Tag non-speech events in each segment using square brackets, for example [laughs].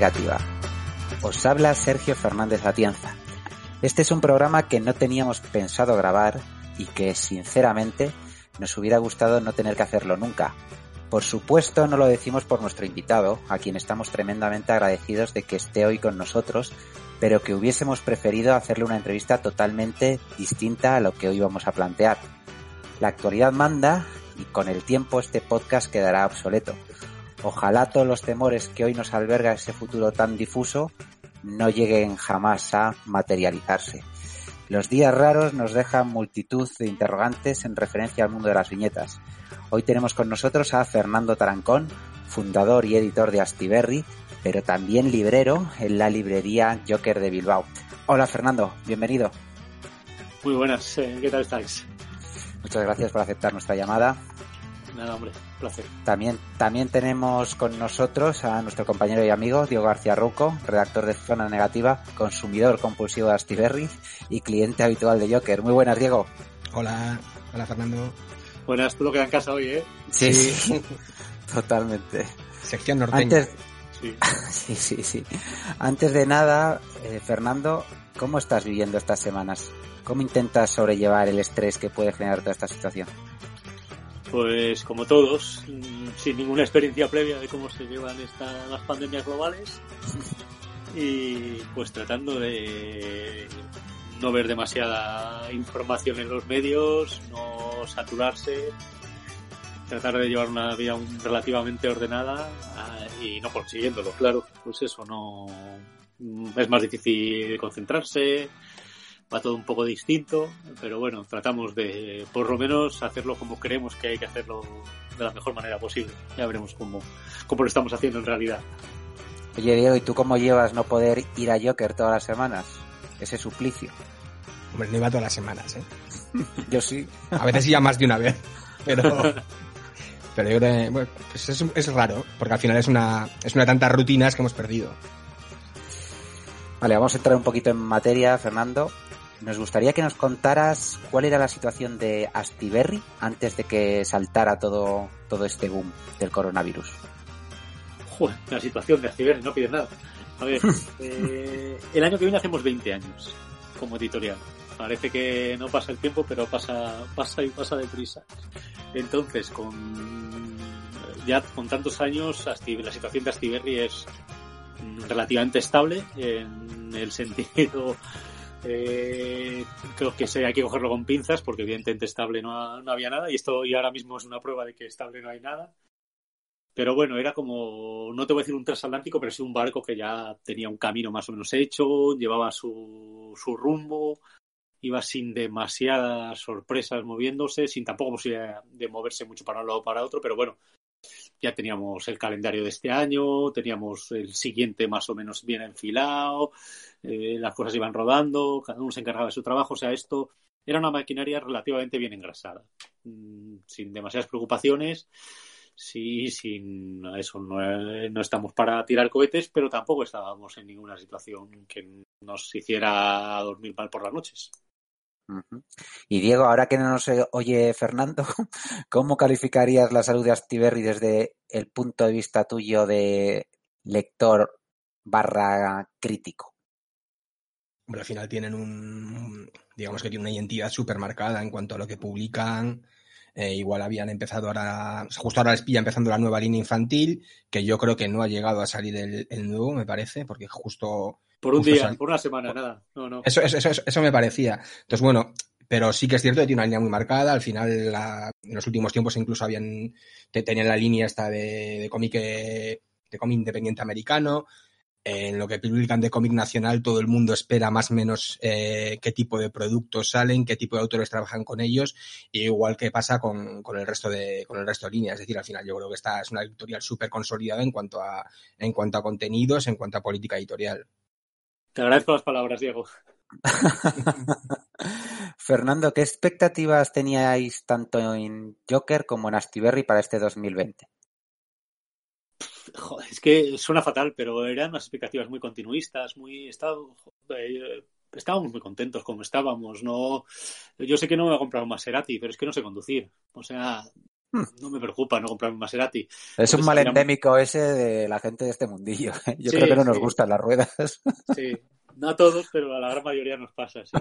Negativa. Os habla Sergio Fernández Atienza. Este es un programa que no teníamos pensado grabar y que, sinceramente, nos hubiera gustado no tener que hacerlo nunca. Por supuesto, no lo decimos por nuestro invitado, a quien estamos tremendamente agradecidos de que esté hoy con nosotros, pero que hubiésemos preferido hacerle una entrevista totalmente distinta a lo que hoy vamos a plantear. La actualidad manda y con el tiempo este podcast quedará obsoleto. Ojalá todos los temores que hoy nos alberga ese futuro tan difuso no lleguen jamás a materializarse. Los días raros nos dejan multitud de interrogantes en referencia al mundo de las viñetas. Hoy tenemos con nosotros a Fernando Tarancón, fundador y editor de Astiberri, pero también librero en la librería Joker de Bilbao. Hola Fernando, bienvenido. Muy buenas, eh, ¿qué tal estáis? Muchas gracias por aceptar nuestra llamada. Nada, hombre, placer. También, también tenemos con nosotros a nuestro compañero y amigo Diego García Ruco, redactor de Zona Negativa, consumidor compulsivo de Astiberri y cliente habitual de Joker. Muy buenas, Diego. Hola, hola Fernando. Buenas, tú lo queda en casa hoy, ¿eh? Sí, sí. [laughs] totalmente. Sección norteña. Antes, sí. [laughs] sí, sí, sí. Antes de nada, eh, Fernando, ¿cómo estás viviendo estas semanas? ¿Cómo intentas sobrellevar el estrés que puede generar toda esta situación? Pues como todos, sin ninguna experiencia previa de cómo se llevan estas las pandemias globales y pues tratando de no ver demasiada información en los medios, no saturarse, tratar de llevar una vida relativamente ordenada y no consiguiéndolo, claro, pues eso no es más difícil concentrarse, va todo un poco distinto, pero bueno, tratamos de por lo menos hacerlo como creemos que hay que hacerlo de la mejor manera posible. Ya veremos cómo, cómo lo estamos haciendo en realidad. Oye Diego, ¿y tú cómo llevas no poder ir a Joker todas las semanas? Ese suplicio. Hombre, no iba todas las semanas, ¿eh? [laughs] yo sí. A veces ya más de una vez, pero... [laughs] Pero yo creo que bueno, pues es, es, raro, porque al final es una, es una de tantas rutinas que hemos perdido. Vale, vamos a entrar un poquito en materia, Fernando. Nos gustaría que nos contaras cuál era la situación de Astiberri antes de que saltara todo, todo este boom del coronavirus. Joder, la situación de Astiberri, no pide nada. A ver, [laughs] eh, el año que viene hacemos 20 años como editorial. Parece que no pasa el tiempo, pero pasa, pasa y pasa deprisa. Entonces, con ya con tantos años, la situación de Astiberri es relativamente estable en el sentido eh, creo que hay que cogerlo con pinzas porque evidentemente estable no, no, había nada y esto y ahora mismo es una prueba de que estable no hay nada. Pero bueno era como no te voy a decir un transatlántico pero sí un barco que ya tenía un camino más o menos hecho llevaba su, su rumbo iba sin demasiadas sorpresas moviéndose sin tampoco posibilidad de moverse mucho para un lado o para otro pero bueno ya teníamos el calendario de este año, teníamos el siguiente más o menos bien enfilado, eh, las cosas iban rodando, cada uno se encargaba de su trabajo, o sea, esto era una maquinaria relativamente bien engrasada, mm, sin demasiadas preocupaciones. Sí, sin eso, no, no, estamos para tirar cohetes, pero tampoco estábamos en ninguna situación que nos hiciera dormir mal por las noches. Y Diego, ahora que no nos oye Fernando, [laughs] ¿cómo calificarías la salud de Astiberri desde el punto de vista tuyo de lector barra crítico? Bueno, al final tienen un, digamos que tienen una identidad súper marcada en cuanto a lo que publican. Eh, igual habían empezado ahora, justo ahora les pilla empezando la nueva línea infantil, que yo creo que no ha llegado a salir el, el nuevo, me parece, porque justo por un día, por una semana, nada. No, no. Eso, eso, eso, eso, me parecía. Entonces, bueno, pero sí que es cierto que tiene una línea muy marcada. Al final, la, en los últimos tiempos incluso habían tenían la línea esta de, de cómic de cómic independiente americano. En lo que publican de cómic nacional, todo el mundo espera más o menos eh, qué tipo de productos salen, qué tipo de autores trabajan con ellos, igual que pasa con, con, el resto de con el resto de líneas. Es decir, al final yo creo que esta es una editorial súper consolidada en cuanto a en cuanto a contenidos, en cuanto a política editorial. Te agradezco las palabras, Diego. [laughs] Fernando, ¿qué expectativas teníais tanto en Joker como en Astiberri para este 2020? Joder, es que suena fatal, pero eran unas expectativas muy continuistas, muy eh, estábamos muy contentos como estábamos. No, yo sé que no me voy a comprar un Maserati, pero es que no sé conducir. O sea, no me preocupa no comprarme un Maserati. Es un mal endémico ese de la gente de este mundillo. ¿eh? Yo creo que no nos gustan las ruedas. [laughs] Sí, no a todos, pero a la gran mayoría nos pasa. Sí.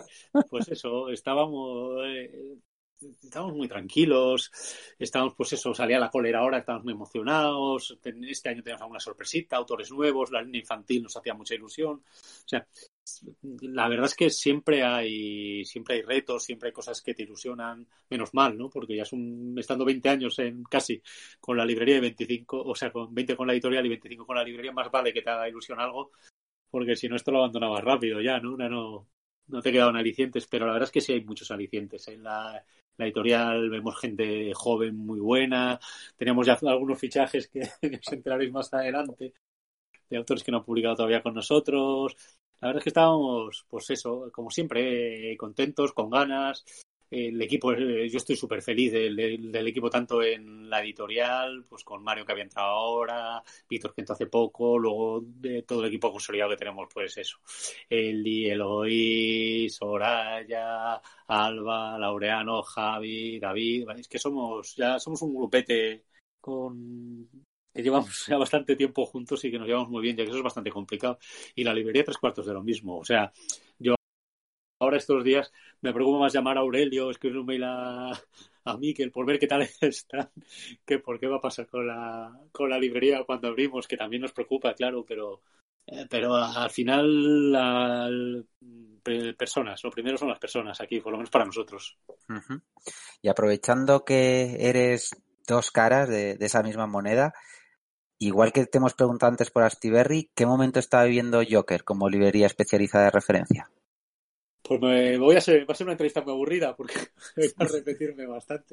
Pues eso, estábamos, eh, estábamos muy tranquilos, estábamos, pues eso, salía la cólera ahora, estábamos muy emocionados. Este año teníamos alguna sorpresita, autores nuevos, la línea infantil nos hacía mucha ilusión. O sea, la verdad es que siempre hay siempre hay retos, siempre hay cosas que te ilusionan, menos mal, ¿no? Porque ya son estando 20 años en casi con la librería de 25, o sea, con 20 con la editorial y 25 con la librería, más vale que te haga ilusión algo, porque si no esto lo abandonabas rápido ya, ¿no? no no te quedaban alicientes, pero la verdad es que sí hay muchos alicientes. En la, editorial vemos gente joven muy buena, tenemos ya algunos fichajes que, [laughs] que os enteraréis más adelante de autores que no han publicado todavía con nosotros. La verdad es que estábamos, pues eso, como siempre, contentos, con ganas. El equipo, eh, yo estoy súper feliz del, equipo, tanto en la editorial, pues con Mario que había entrado ahora, Víctor que entró hace poco, luego de todo el equipo consolidado que tenemos, pues eso. Eli, Eloy, Soraya, Alba, Laureano, Javi, David. Es que somos, ya somos un grupete con que llevamos [laughs] ya bastante tiempo juntos y que nos llevamos muy bien, ya que eso es bastante complicado. Y la librería tres cuartos de lo mismo. O sea, ahora estos días me preocupa más llamar a Aurelio, escribir un mail a, a Miquel por ver qué tal [laughs] están, que por qué va a pasar con la, con la librería cuando abrimos, que también nos preocupa, claro, pero, eh, pero al final la, personas, lo primero son las personas aquí, por lo menos para nosotros. Y aprovechando que eres dos caras de, de esa misma moneda, Igual que te hemos preguntado antes por Astiberri, ¿qué momento está viviendo Joker como librería especializada de referencia? Pues me voy a ser, va a ser una entrevista muy aburrida porque [laughs] voy a repetirme bastante.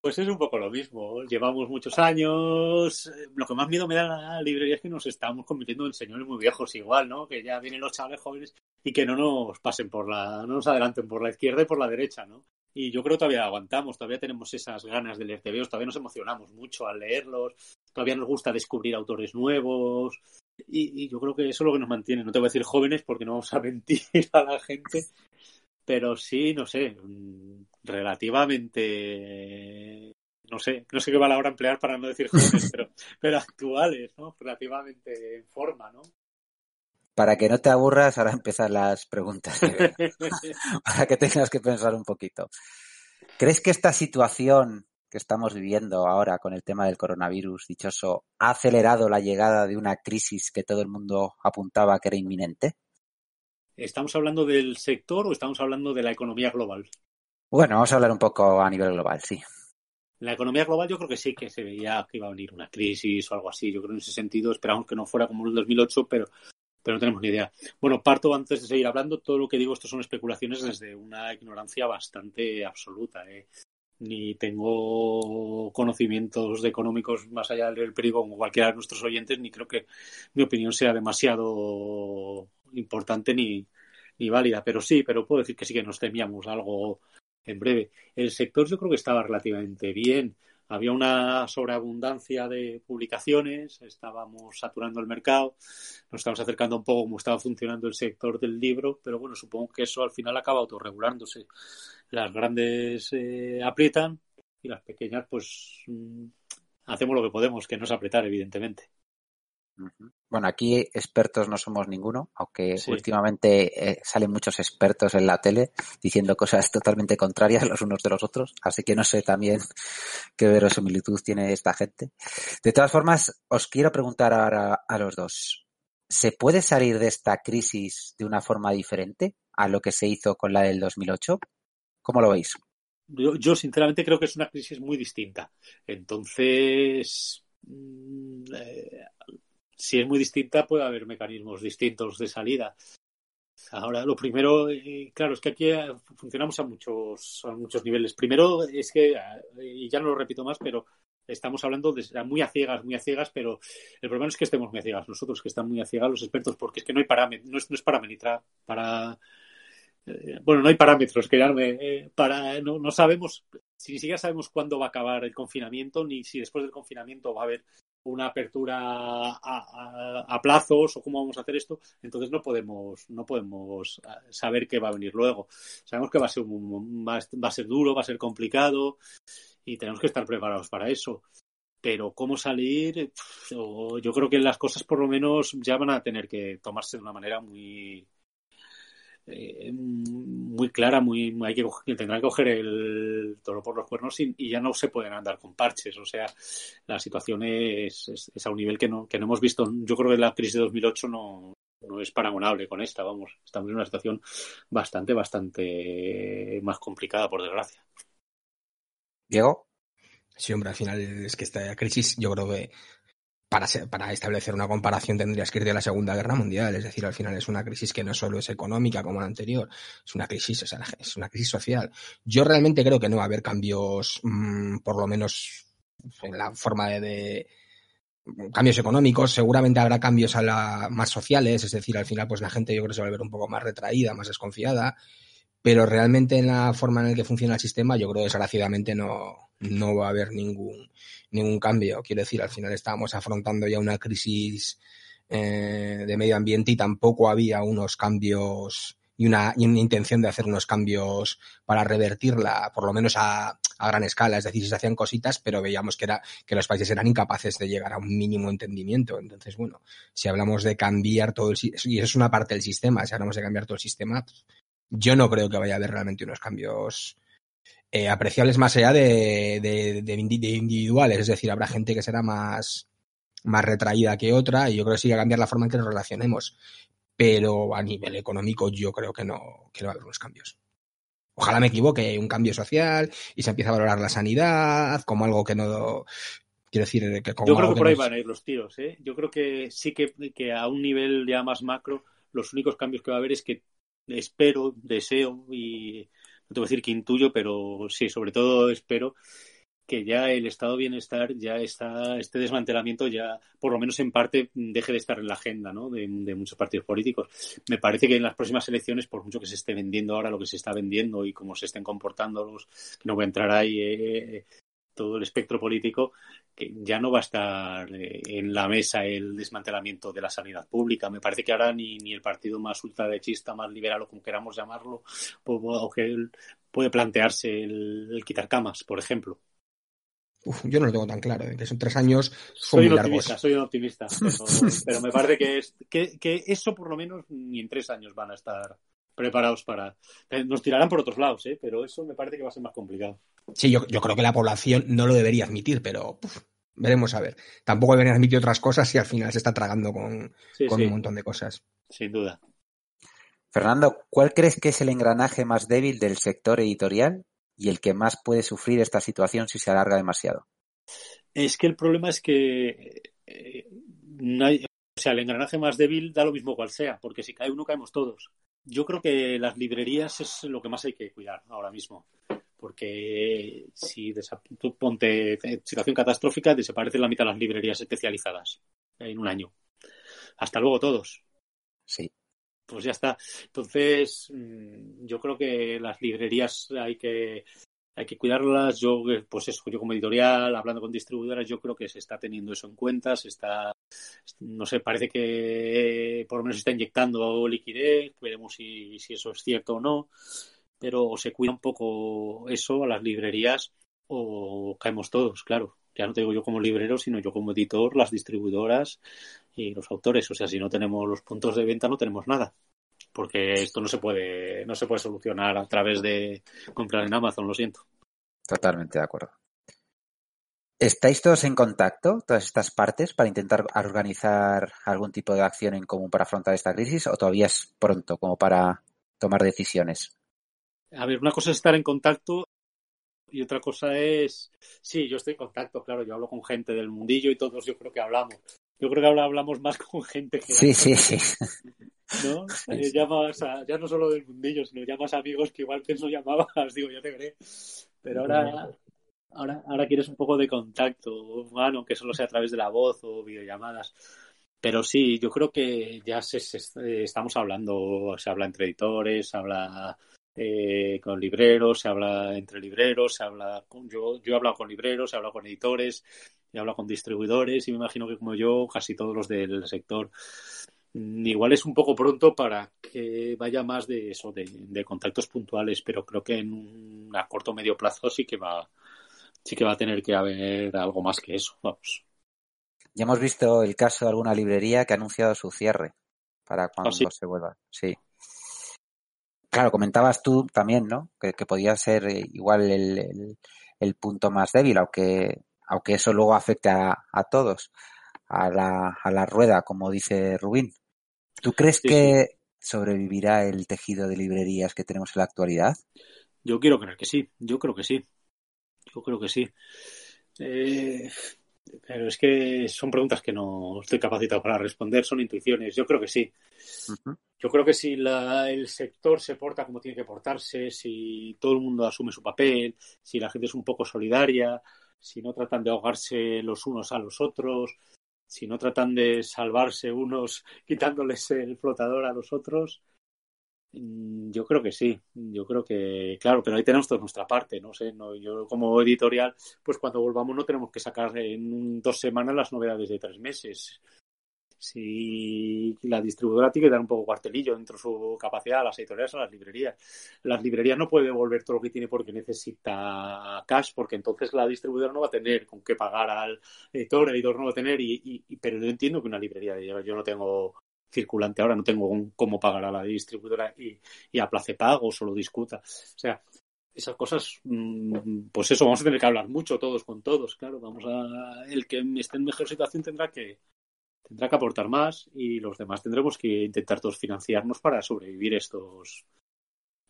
Pues es un poco lo mismo. Llevamos muchos años. Lo que más miedo me da la librería es que nos estamos convirtiendo en señores muy viejos igual, ¿no? Que ya vienen los chavales jóvenes y que no nos pasen por la, no nos adelanten por la izquierda y por la derecha, ¿no? Y yo creo que todavía aguantamos, todavía tenemos esas ganas de leer TVOs, todavía nos emocionamos mucho al leerlos, todavía nos gusta descubrir autores nuevos. Y, yo creo que eso es lo que nos mantiene. No te voy a decir jóvenes porque no vamos a [laughs] mentir a la gente, pero sí, no sé, mm, relativamente, no sé, no sé qué palabra emplear para no decir jóvenes, [laughs] pero, pero actuales, ¿no? Relativamente en forma, ¿no? Para que no te aburras, ahora empiezan las preguntas. [laughs] [laughs] para que tengas que pensar un poquito. ¿Crees que esta situación que estamos viviendo ahora con el tema del coronavirus dichoso ha acelerado la llegada de una crisis que todo el mundo apuntaba que era inminente? ¿Estamos hablando del sector o estamos hablando de la economía global? Bueno, vamos a hablar un poco a nivel global, sí. La economía global yo creo que sí que se veía que iba a venir una crisis o algo así. Yo creo en ese sentido esperamos que no fuera como el 2008, pero, pero no tenemos ni idea. Bueno, parto antes de seguir hablando. Todo lo que digo, esto son especulaciones desde una ignorancia bastante absoluta. ¿eh? ni tengo conocimientos económicos más allá del perigo como cualquiera de nuestros oyentes, ni creo que mi opinión sea demasiado importante ni, ni válida. Pero sí, pero puedo decir que sí que nos temíamos algo en breve. El sector yo creo que estaba relativamente bien. Había una sobreabundancia de publicaciones, estábamos saturando el mercado, nos estamos acercando un poco cómo estaba funcionando el sector del libro, pero bueno, supongo que eso al final acaba autorregulándose las grandes eh, aprietan y las pequeñas pues mm, hacemos lo que podemos, que no es apretar, evidentemente. Bueno, aquí expertos no somos ninguno, aunque últimamente eh, salen muchos expertos en la tele diciendo cosas totalmente contrarias los unos de los otros, así que no sé también [laughs] qué verosimilitud tiene esta gente. De todas formas, os quiero preguntar ahora a los dos, ¿se puede salir de esta crisis de una forma diferente a lo que se hizo con la del 2008? ¿Cómo lo veis? Yo, sinceramente creo que es una crisis muy distinta. Entonces, mm, eh, si es muy distinta, puede haber mecanismos distintos de salida. Ahora, lo primero, eh, claro, es que aquí eh, funcionamos a muchos, a muchos niveles. Primero es que, y ya no lo repito más, pero estamos hablando de muy a ciegas, muy a ciegas, pero el problema es que estemos muy a ciegas nosotros, que están muy a ciegas los expertos, porque es que no hay parámetros, no es, no es para, para eh, bueno, no hay parámetros que eh, para no, no, sabemos si ni siquiera sabemos cuándo va a acabar el confinamiento ni si después del confinamiento va a haber una apertura a, plazos o cómo vamos a hacer esto entonces no podemos no podemos ah, saber qué va a venir luego sabemos que va a ser va, a ser duro va a ser complicado y tenemos que estar preparados para eso. Pero cómo salir, yo creo que las cosas por lo menos ya van a tener que tomarse de una manera muy, eh, muy clara, muy hay que tendrán que coger el toro por los cuernos y, ya no se pueden andar con parches. O sea, la situación es, es, a un nivel que no, que no hemos visto. Yo creo que la crisis de 2008 no, no es paragonable con esta, vamos. Estamos en una situación bastante, bastante más complicada, por desgracia. Diego. Sí, hombre, al final es que esta crisis yo creo que para, para establecer una comparación tendrías que ir de la Segunda Guerra Mundial. Es decir, al final es una crisis que no solo es económica como la anterior, es una crisis, o sea, es una crisis social. Yo realmente creo que no va a haber cambios, mmm, por lo menos en la forma de, de, cambios económicos, seguramente habrá cambios a la, más sociales, es decir, al final pues la gente yo creo que se va a ver un poco más retraída, más desconfiada, pero realmente en la forma en la que funciona el sistema yo creo desgraciadamente no, no va a haber ningún, ningún cambio. Quiero decir, al final estábamos afrontando ya una crisis eh, de medio ambiente y tampoco había unos cambios y una, y una, intención de hacer unos cambios para revertirla, por lo menos a, a, gran escala. Es decir, se hacían cositas, pero veíamos que, era, que los países eran incapaces de llegar a un mínimo entendimiento. Entonces, bueno, si hablamos de cambiar todo el y eso es una parte del sistema, si hablamos de cambiar todo el sistema, yo no creo que vaya a haber realmente unos cambios eh, apreciables más allá de, de, de, individuales. Es decir, habrá gente que será más, más retraída que otra y yo creo que sí va a cambiar la forma en que nos relacionemos. Pero a nivel económico yo creo que no, que no va a haber unos cambios. Ojalá me equivoque, un cambio social y se empieza a valorar la sanidad como algo que no, Quiero decir que como Yo creo que por ahí van a ir los tiros, ¿eh? Yo creo que sí que, que, a un nivel ya más macro, los únicos cambios que va a haber es que espero, deseo y no te voy a decir que intuyo, pero sí, sobre todo espero que ya el estado de bienestar, ya está, este desmantelamiento ya, por lo menos en parte, deje de estar en la agenda ¿no? de, muchos partidos políticos. Me parece que en las próximas elecciones, por mucho que se esté vendiendo ahora lo que se está vendiendo y cómo se estén comportando los, no voy a entrar ahí eh, todo el espectro político, que ya no va a estar eh, en la mesa el desmantelamiento de la sanidad pública. Me parece que ahora ni, ni el partido más ultraderechista, más liberal o como queramos llamarlo, puede, puede plantearse el, el quitar camas, por ejemplo. Uf, yo no lo tengo tan claro, ¿eh? que son tres años. Soy un optimista, soy un optimista, pero, [laughs] pero me parece que, es, que, que, eso por lo menos ni en tres años van a estar preparados para. Nos tirarán por otros lados, ¿eh? pero eso me parece que va a ser más complicado. Sí, yo, yo creo que la población no lo debería admitir, pero uf, veremos a ver. Tampoco deberían admitir otras cosas y al final se está tragando con, sí, con sí. un montón de cosas. Sin duda. Fernando, ¿cuál crees que es el engranaje más débil del sector editorial y el que más puede sufrir esta situación si se alarga demasiado? Es que el problema es que eh, no hay, o sea, el engranaje más débil da lo mismo cual sea, porque si cae uno caemos todos. Yo creo que las librerías es lo que más hay que cuidar ahora mismo porque si tú ponte situación catastrófica, desaparecen la mitad de las librerías especializadas en un año. Hasta luego todos. Sí. Pues ya está. Entonces, mm, yo creo que las librerías hay que hay que cuidarlas. Yo, pues eso, yo como editorial, hablando con distribuidoras, yo creo que se está teniendo eso en cuenta, se está, no sé, parece que por lo menos se está inyectando liquidez, veremos si, si eso es cierto o no pero se cuida un poco eso a las librerías o caemos todos, claro. Ya no te digo yo como librero, sino yo como editor, las distribuidoras y los autores. O sea, si no tenemos los puntos de venta, no tenemos nada. Porque esto no se puede, no se puede solucionar a través de comprar en Amazon, lo siento. Totalmente de acuerdo. ¿Estáis todos en contacto, todas estas partes, para intentar organizar algún tipo de acción en común para afrontar esta crisis o todavía es pronto como para tomar decisiones? A ver, una cosa es estar en contacto y otra cosa es, sí, yo estoy en contacto, claro, yo hablo con gente del mundillo y todos yo creo que hablamos. Yo creo que ahora hablamos más con gente que... Sí, sí, sí. ¿No? [laughs] Eh, llamas a, ya no solo del mundillo, sino llamas a amigos que igual que no llamabas, [laughs] digo, ya te veré. Pero ahora, ahora, ahora quieres un poco de contacto humano, que solo sea a través de la voz o videollamadas. Pero sí, yo creo que ya se, se, estamos hablando, se habla entre editores, se habla eh, con libreros, se habla entre libreros, se habla con, yo, yo he hablado con libreros, se habla con editores, he hablado con distribuidores y me imagino que como yo, casi todos los del sector. Mm, igual es un poco pronto para que vaya más de eso, de, de contactos puntuales, pero creo que en un a corto o medio plazo sí que va, sí que va a tener que haber algo más que eso, vamos. Ya hemos visto el caso de alguna librería que ha anunciado su cierre para cuando ¿Ah, sí? se vuelva. Sí. Claro, comentabas tú también, ¿no? Que, que podía ser eh, igual el, el- el punto más débil, aunque, aunque eso luego afecte a, a todos, a la, a la rueda, como dice Rubín. ¿Tú crees Sí, que sobrevivirá el tejido de librerías que tenemos en la actualidad? Yo quiero creer que sí, yo creo que sí. Yo creo que sí. Eh, pero es que son preguntas que no estoy capacitado para responder, son intuiciones. Yo creo que sí. Yo creo que si la- el sector se porta como tiene que portarse, si todo el mundo asume su papel, si la gente es un poco solidaria, si no tratan de ahogarse los unos a los otros, si no tratan de salvarse unos [laughs] quitándoles el flotador a los otros, mm, yo creo que sí. Yo creo que, claro, pero ahí tenemos toda nuestra parte, no sé, no, yo como editorial, pues cuando volvamos no tenemos que sacar en dos semanas las novedades de tres meses si la distribuidora tiene que dar un poco cuartelillo dentro de su capacidad a las editoriales, a las librerías. Las librerías no puede devolver todo lo que tiene porque necesita cash, porque entonces la distribuidora no va a tener con qué pagar al editor, el editor no va a tener, y, y- pero yo entiendo que una librería, yo, no tengo circulante ahora, no tengo cómo pagar a la distribuidora y, y aplace pagos o lo discuta. O sea, esas cosas, mm, pues eso, vamos a tener que hablar mucho todos con todos, claro, vamos a, el que esté en mejor situación tendrá que, tendrá que aportar más y los demás tendremos que intentar todos financiarnos para sobrevivir estos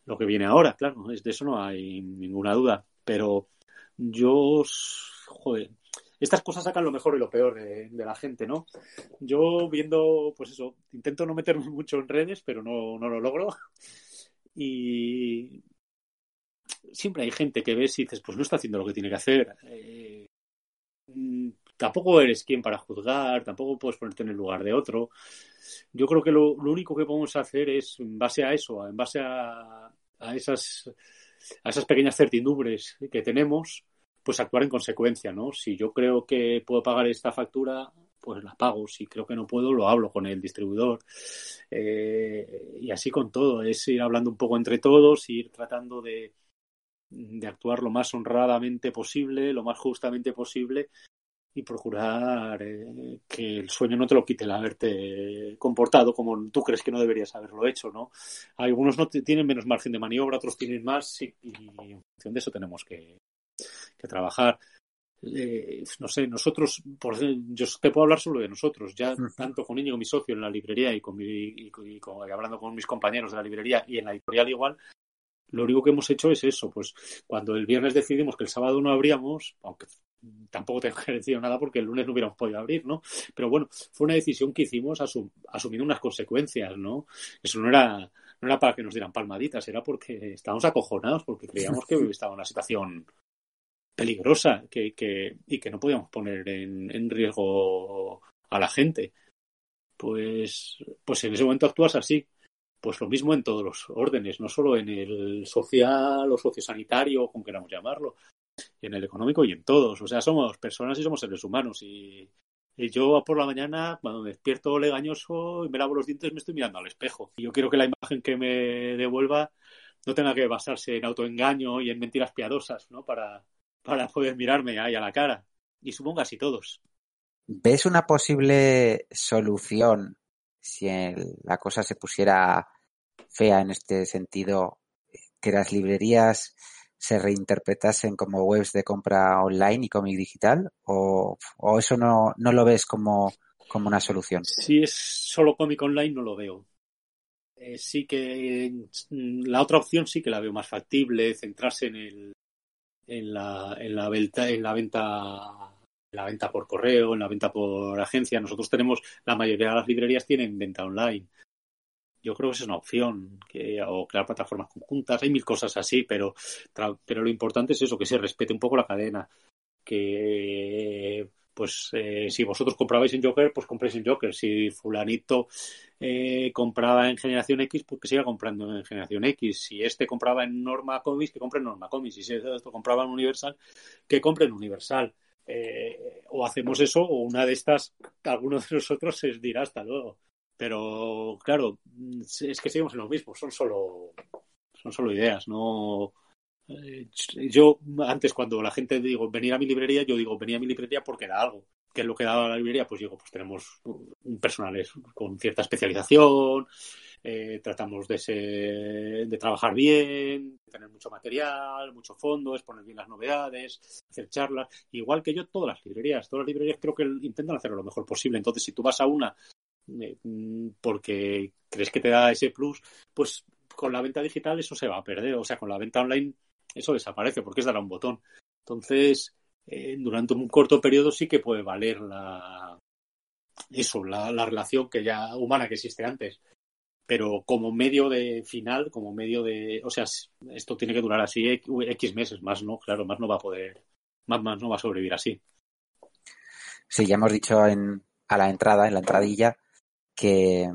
lo que viene ahora, claro, de eso no hay ninguna duda, pero yo joder, estas cosas sacan lo mejor y lo peor de, de la gente, ¿no? Yo viendo, pues eso, intento no meterme [laughs] mucho en redes, pero no, no lo logro. Y siempre hay gente que ves y dices, pues no está haciendo lo que tiene que hacer. Eh, mm, tampoco eres quien para juzgar, tampoco puedes ponerte en el lugar de otro. Yo creo que lo, único que podemos hacer es, en base a eso, en base a, a esas, a esas pequeñas certidumbres que tenemos, pues actuar en consecuencia, ¿no? Si yo creo que puedo pagar esta factura, pues la pago. Si creo que no puedo, lo hablo con el distribuidor. Eh, y así con todo, es ir hablando un poco entre todos, ir tratando de actuar lo más honradamente posible, lo más justamente posible y procurar eh, que el sueño no te lo quite el haberte comportado como tú crees que no deberías haberlo hecho, ¿no? Algunos no tienen menos margen de maniobra, otros tienen más y, y en función de eso tenemos que, que trabajar. Eh, no sé, nosotros, por yo te puedo hablar solo de nosotros, ya tanto con Íñigo, mi socio en la librería y, con mi, y, y con- y hablando con mis compañeros de la librería y en la editorial igual, lo único que hemos hecho es eso, pues cuando el viernes decidimos que el sábado no abríamos, aunque tampoco tengo que [laughs] decir nada porque el lunes no hubiéramos podido abrir, ¿no? Pero bueno, fue una decisión que hicimos asum- asumiendo unas consecuencias, ¿no? Eso no era, no era para que nos dieran palmaditas, era porque estábamos acojonados, porque creíamos que [laughs] estaba en una situación peligrosa que, que, y que no podíamos poner en, en riesgo a la gente. Pues, pues en ese momento actúas así. Pues lo mismo en todos los órdenes, no solo en el social o sociosanitario, como queramos llamarlo, en el económico y en todos. O sea, somos personas y somos seres humanos. Y, yo por la mañana, cuando me despierto legañoso y me lavo los dientes, me estoy mirando al espejo. Y yo quiero que la imagen que me devuelva no tenga que basarse en autoengaño y en mentiras piadosas, ¿no? Para, para poder mirarme ahí a la cara. Y supongo así todos. ¿Ves una posible solución si la cosa se pusiera fea en este sentido, que las librerías se reinterpretasen como webs de compra online y cómic digital? ¿O, o eso no, no lo ves como, como una solución? Si es solo cómic online, no lo veo. Eh, sí que mm, la otra opción sí que la veo más factible, centrarse en el en la, en la venta, en la venta en la venta por correo, en la venta por agencia. Nosotros tenemos, la mayoría de las librerías tienen venta online. Yo creo que esa es una opción, que, o crear plataformas conjuntas, hay mil cosas así, pero, pero lo importante es eso, que se respete un poco la cadena. Que, pues, eh, si vosotros comprabais en Joker, pues compréis en Joker. Si fulanito eh, compraba en Generación X, pues que siga comprando en Generación X. Si este compraba en Norma Comics, que compre en Norma Comics. Si esto compraba en Universal, que compre en Universal. Eh, o hacemos eso, o una de estas, alguno de nosotros se dirá hasta luego. Pero claro, es que seguimos en lo mismo, son solo, son solo ideas, no eh, yo antes cuando la gente digo venir a mi librería, yo digo venir a mi librería porque da algo. ¿Qué es lo que da la librería? Pues digo, pues tenemos un personal con cierta especialización, eh, tratamos de, de trabajar bien, tener mucho material, mucho fondo, exponer bien las novedades, hacer charlas. Igual que yo, todas las librerías, todas las librerías creo que intentan hacerlo lo mejor posible. Entonces, si tú vas a una porque crees que te da ese plus, pues con la venta digital eso se va a perder. O sea, con la venta online eso desaparece porque es dar a un botón. Entonces, eh, durante un corto periodo sí que puede valer la eso, la, relación que ya humana que existe antes. Pero como medio de final, como medio de. O sea, esto tiene que durar así X meses, más no, claro, más no va a poder. Más, más no va a sobrevivir así. Sí, ya hemos dicho en, a la entrada, en la entradilla, que,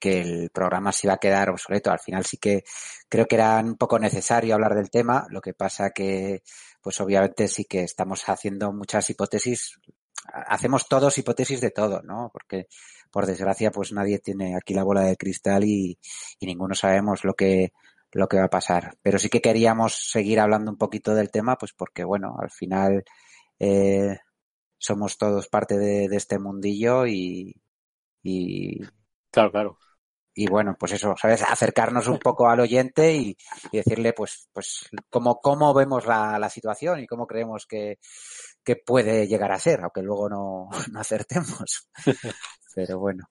que el programa se iba a quedar obsoleto. Al final sí que creo que era un poco necesario hablar del tema. Lo que pasa que, pues obviamente sí que estamos haciendo muchas hipótesis. Hacemos todos hipótesis de todo, ¿no? Porque por desgracia, pues nadie tiene aquí la bola de cristal y, y ninguno sabemos lo que lo que va a pasar. Pero sí que queríamos seguir hablando un poquito del tema, pues porque bueno, al final eh, somos todos parte de, de este mundillo y, y claro, claro y bueno, pues eso, ¿sabes? Acercarnos un poco al oyente y, decirle, pues, pues, cómo, cómo vemos la, la situación y cómo creemos que, que, puede llegar a ser, aunque luego no, [laughs] no acertemos. Pero bueno.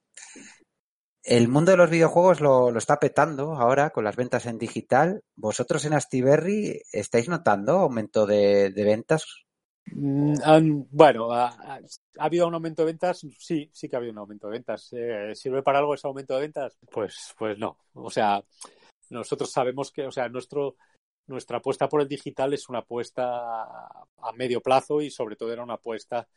El mundo de los videojuegos lo, lo, está petando ahora con las ventas en digital. ¿Vosotros en Astiberri estáis notando aumento de, de ventas bueno, ha, ha, habido un aumento de ventas, sí, sí que ha habido un aumento de ventas. Eh, ¿Sirve para algo ese aumento de ventas? Pues, pues no. O sea, nosotros sabemos que, o sea, nuestro, nuestra apuesta por el digital es una apuesta a medio plazo y sobre todo era una apuesta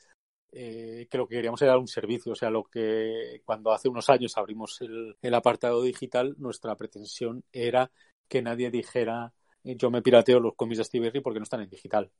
eh, que lo que queríamos era un servicio. O sea, lo que cuando hace unos años abrimos el, apartado digital, nuestra pretensión era que nadie dijera yo me pirateo los cómics de Steve porque no están en digital.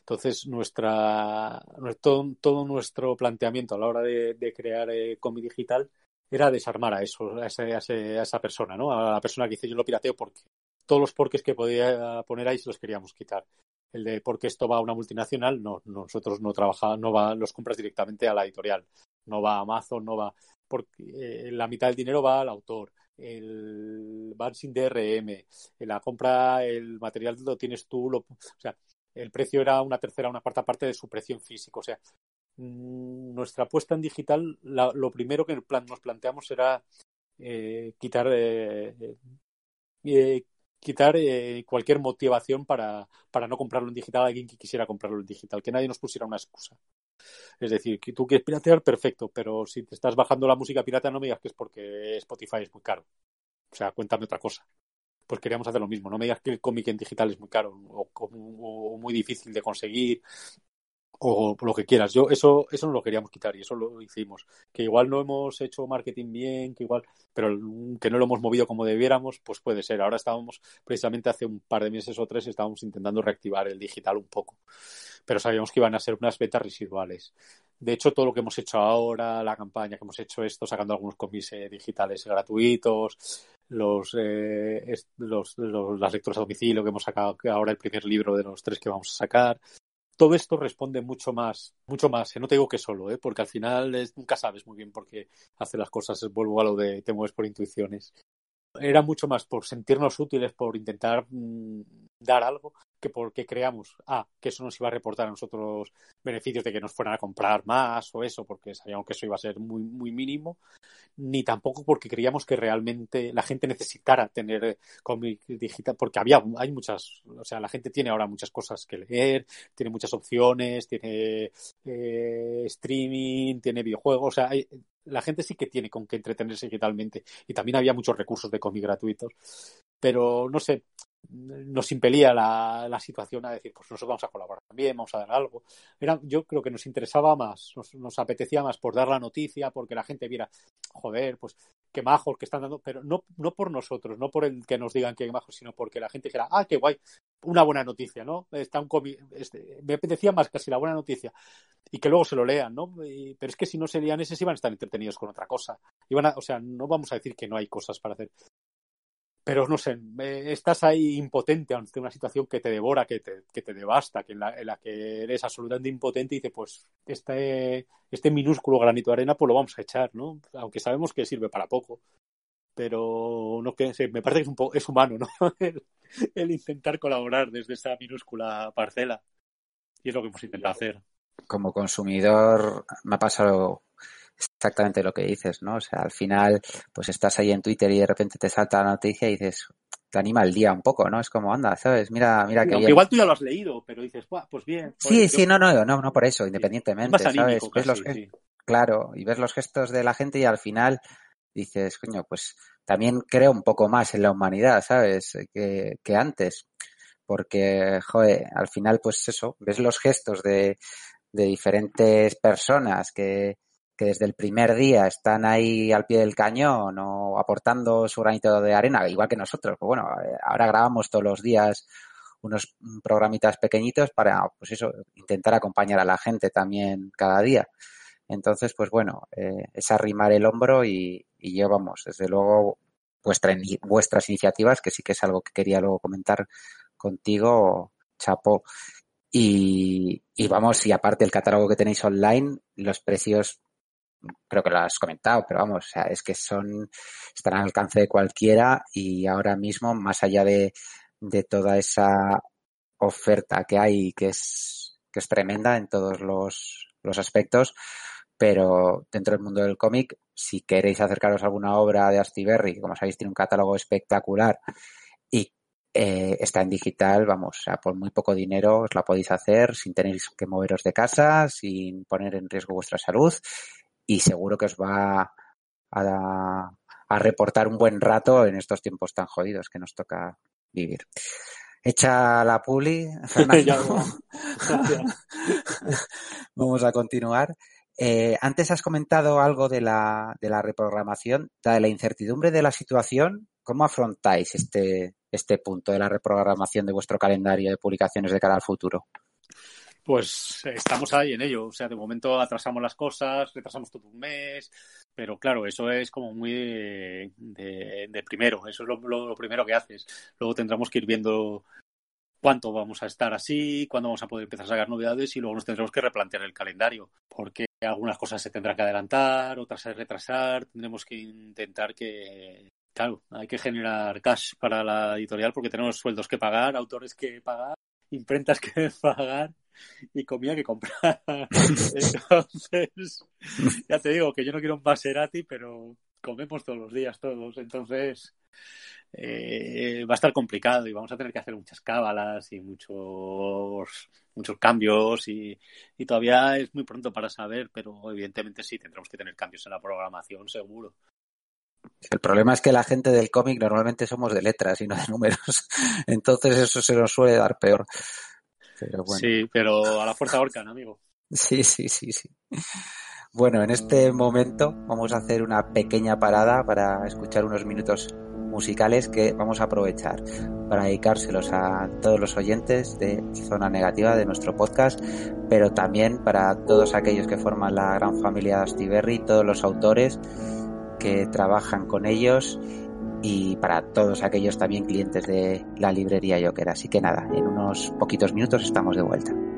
Entonces, nuestra, todo, todo nuestro planteamiento a la hora de, crear eh, cómic digital era desarmar a eso, a, ese, a, esa persona, ¿no? A la persona que dice yo lo pirateo porque todos los porques que podía poner ahí se los queríamos quitar. El de porque esto va a una multinacional, no, nosotros no trabajamos, no va, los compras directamente a la editorial, no va a Amazon, no va, porque eh, la mitad del dinero va al autor, el van sin DRM, la compra, el material lo tienes tú, lo, o sea, el precio era una tercera, una cuarta parte de su precio en físico. O sea, mm, nuestra apuesta en digital, lo primero que nos planteamos era eh, quitar, eh, eh, quitar eh, cualquier motivación para, para no comprarlo en digital a alguien que quisiera comprarlo en digital, que nadie nos pusiera una excusa. Es decir, que tú quieres piratear, perfecto, pero si te estás bajando la música pirata, no me digas que es porque Spotify es muy caro. O sea, cuéntame otra cosa pues queríamos hacer lo mismo. No me digas que el cómic en digital es muy caro o, o, o, muy difícil de conseguir o lo que quieras. Yo eso eso no lo queríamos quitar y eso lo hicimos. Que igual no hemos hecho marketing bien, que igual, pero que no lo hemos movido como debiéramos, pues puede ser. Ahora estábamos precisamente hace un par de meses o tres estábamos intentando reactivar el digital un poco, pero sabíamos que iban a ser unas betas residuales. De hecho, todo lo que hemos hecho ahora, la campaña que hemos hecho esto, sacando algunos cómics eh, digitales gratuitos, los, eh, los, los, las lecturas a domicilio que hemos sacado, ahora el primer libro de los tres que vamos a sacar. Todo esto responde mucho más, mucho más. No te digo que solo, ¿eh? porque al final es, nunca sabes muy bien por qué hace las cosas. Vuelvo a lo de te mueves por intuiciones. Era mucho más por sentirnos útiles, por intentar mmm, dar algo, que porque creamos, ah, que eso nos iba a reportar a nosotros beneficios de que nos fueran a comprar más o eso, porque sabíamos que eso iba a ser muy, muy mínimo, ni tampoco porque creíamos que realmente la gente necesitara tener cómic digital, porque había, hay muchas, o sea, la gente tiene ahora muchas cosas que leer, tiene muchas opciones, tiene eh, streaming, tiene videojuegos, o sea, hay, la gente sí que tiene con qué entretenerse digitalmente y también había muchos recursos de cómic gratuitos. Pero no sé, nos impelía la, la, situación a decir, pues nosotros vamos a colaborar también, vamos a dar algo. Era, yo creo que nos interesaba más, nos, nos, apetecía más por dar la noticia, porque la gente viera, joder, pues qué majos que están dando, pero no, no por nosotros, no por el que nos digan que majos, sino porque la gente dijera, ah, qué guay, una buena noticia, ¿no? Está un este, me apetecía más casi la buena noticia y que luego se lo lean, ¿no? Pero es que si no se leían ese, iban a estar entretenidos con otra cosa. Iban a, o sea, no vamos a decir que no hay cosas para hacer pero no sé, estás ahí impotente ante una situación que te devora, que te, que te devasta, que en la, en la, que eres absolutamente impotente y dices, pues este, este minúsculo granito de arena, pues lo vamos a echar, ¿no? Aunque sabemos que sirve para poco. Pero no que me parece que es, un poco, es humano, ¿no? [laughs] el, intentar colaborar desde esa minúscula parcela. Y es lo que hemos intentado hacer. Como consumidor, me ha pasado exactamente lo que dices, ¿no? O sea, al final, pues estás ahí en Twitter y de repente te salta la noticia y dices, te anima el día un poco, ¿no? Es como, anda, ¿sabes? Mira, mira que. igual tú ya lo has leído, pero dices, pues bien. sí, sí, no, no, no, no por eso, independientemente, ¿sabes? ves los Claro, y ves los gestos de la gente y al final dices, coño, pues también creo un poco más en la humanidad, ¿sabes? Que, que antes. Porque, joder, al final, pues eso, ves los gestos de, de diferentes personas que, que desde el primer día están ahí al pie del cañón o aportando su granito de arena, igual que nosotros. Pues bueno, eh, ahora grabamos todos los días unos programitas pequeñitos para, pues eso, intentar acompañar a la gente también cada día. Entonces, pues bueno, eh, es arrimar el hombro y, y yo, vamos, desde luego, vuestra, vuestras iniciativas, que sí que es algo que quería luego comentar contigo, Chapo. Y, y vamos, y aparte el catálogo que tenéis online, los precios creo que lo has comentado, pero vamos, o sea, es que son, están al alcance de cualquiera y ahora mismo, más allá de, de toda esa oferta que hay, que es, que es tremenda en todos los, los aspectos, pero dentro del mundo del cómic, si queréis acercaros a alguna obra de Astiberri, que como sabéis tiene un catálogo espectacular y eh, está en digital, vamos, o sea, por muy poco dinero os la podéis hacer sin tener que moveros de casa, sin poner en riesgo vuestra salud y seguro que os va a, a reportar un buen rato en estos tiempos tan jodidos que nos toca vivir. Hecha la puli, [laughs] Fernando. [laughs] Vamos a continuar. Eh, antes has comentado algo de la, reprogramación, de la incertidumbre de la situación. ¿Cómo afrontáis este, este punto de la reprogramación de vuestro calendario de publicaciones de cara al futuro? Pues estamos ahí en ello. O sea, de momento atrasamos las cosas, retrasamos todo un mes, pero claro, eso es como muy de, primero. Eso es lo, primero que haces. Luego tendremos que ir viendo cuánto vamos a estar así, cuándo vamos a poder empezar a sacar novedades y luego nos tendremos que replantear el calendario, porque algunas cosas se tendrán que adelantar, otras se retrasar. Tendremos que intentar que, claro, hay que generar cash para la editorial porque tenemos sueldos que pagar, autores que pagar, imprentas que [laughs] pagar y comida que comprar. [laughs] Entonces, ya te digo que yo no quiero un Maserati, pero comemos todos los días todos. Entonces, eh, va a estar complicado y vamos a tener que hacer muchas cábalas y muchos muchos cambios y, y, todavía es muy pronto para saber, pero evidentemente sí tendremos que tener cambios en la programación seguro. El problema es que la gente del cómic normalmente somos de letras y no de números, [laughs] entonces eso se nos suele dar peor. Sí, pero a la fuerza orcan, amigo. Sí, sí, sí, sí. Bueno, en este momento vamos a hacer una pequeña parada para escuchar unos minutos musicales que vamos a aprovechar para dedicárselos a todos los oyentes de Zona Negativa de nuestro podcast, pero también para todos aquellos que forman la gran familia de Astiberri, todos los autores que trabajan con ellos y para todos aquellos también clientes de la librería Joker. Así que nada, en unos poquitos minutos estamos de vuelta.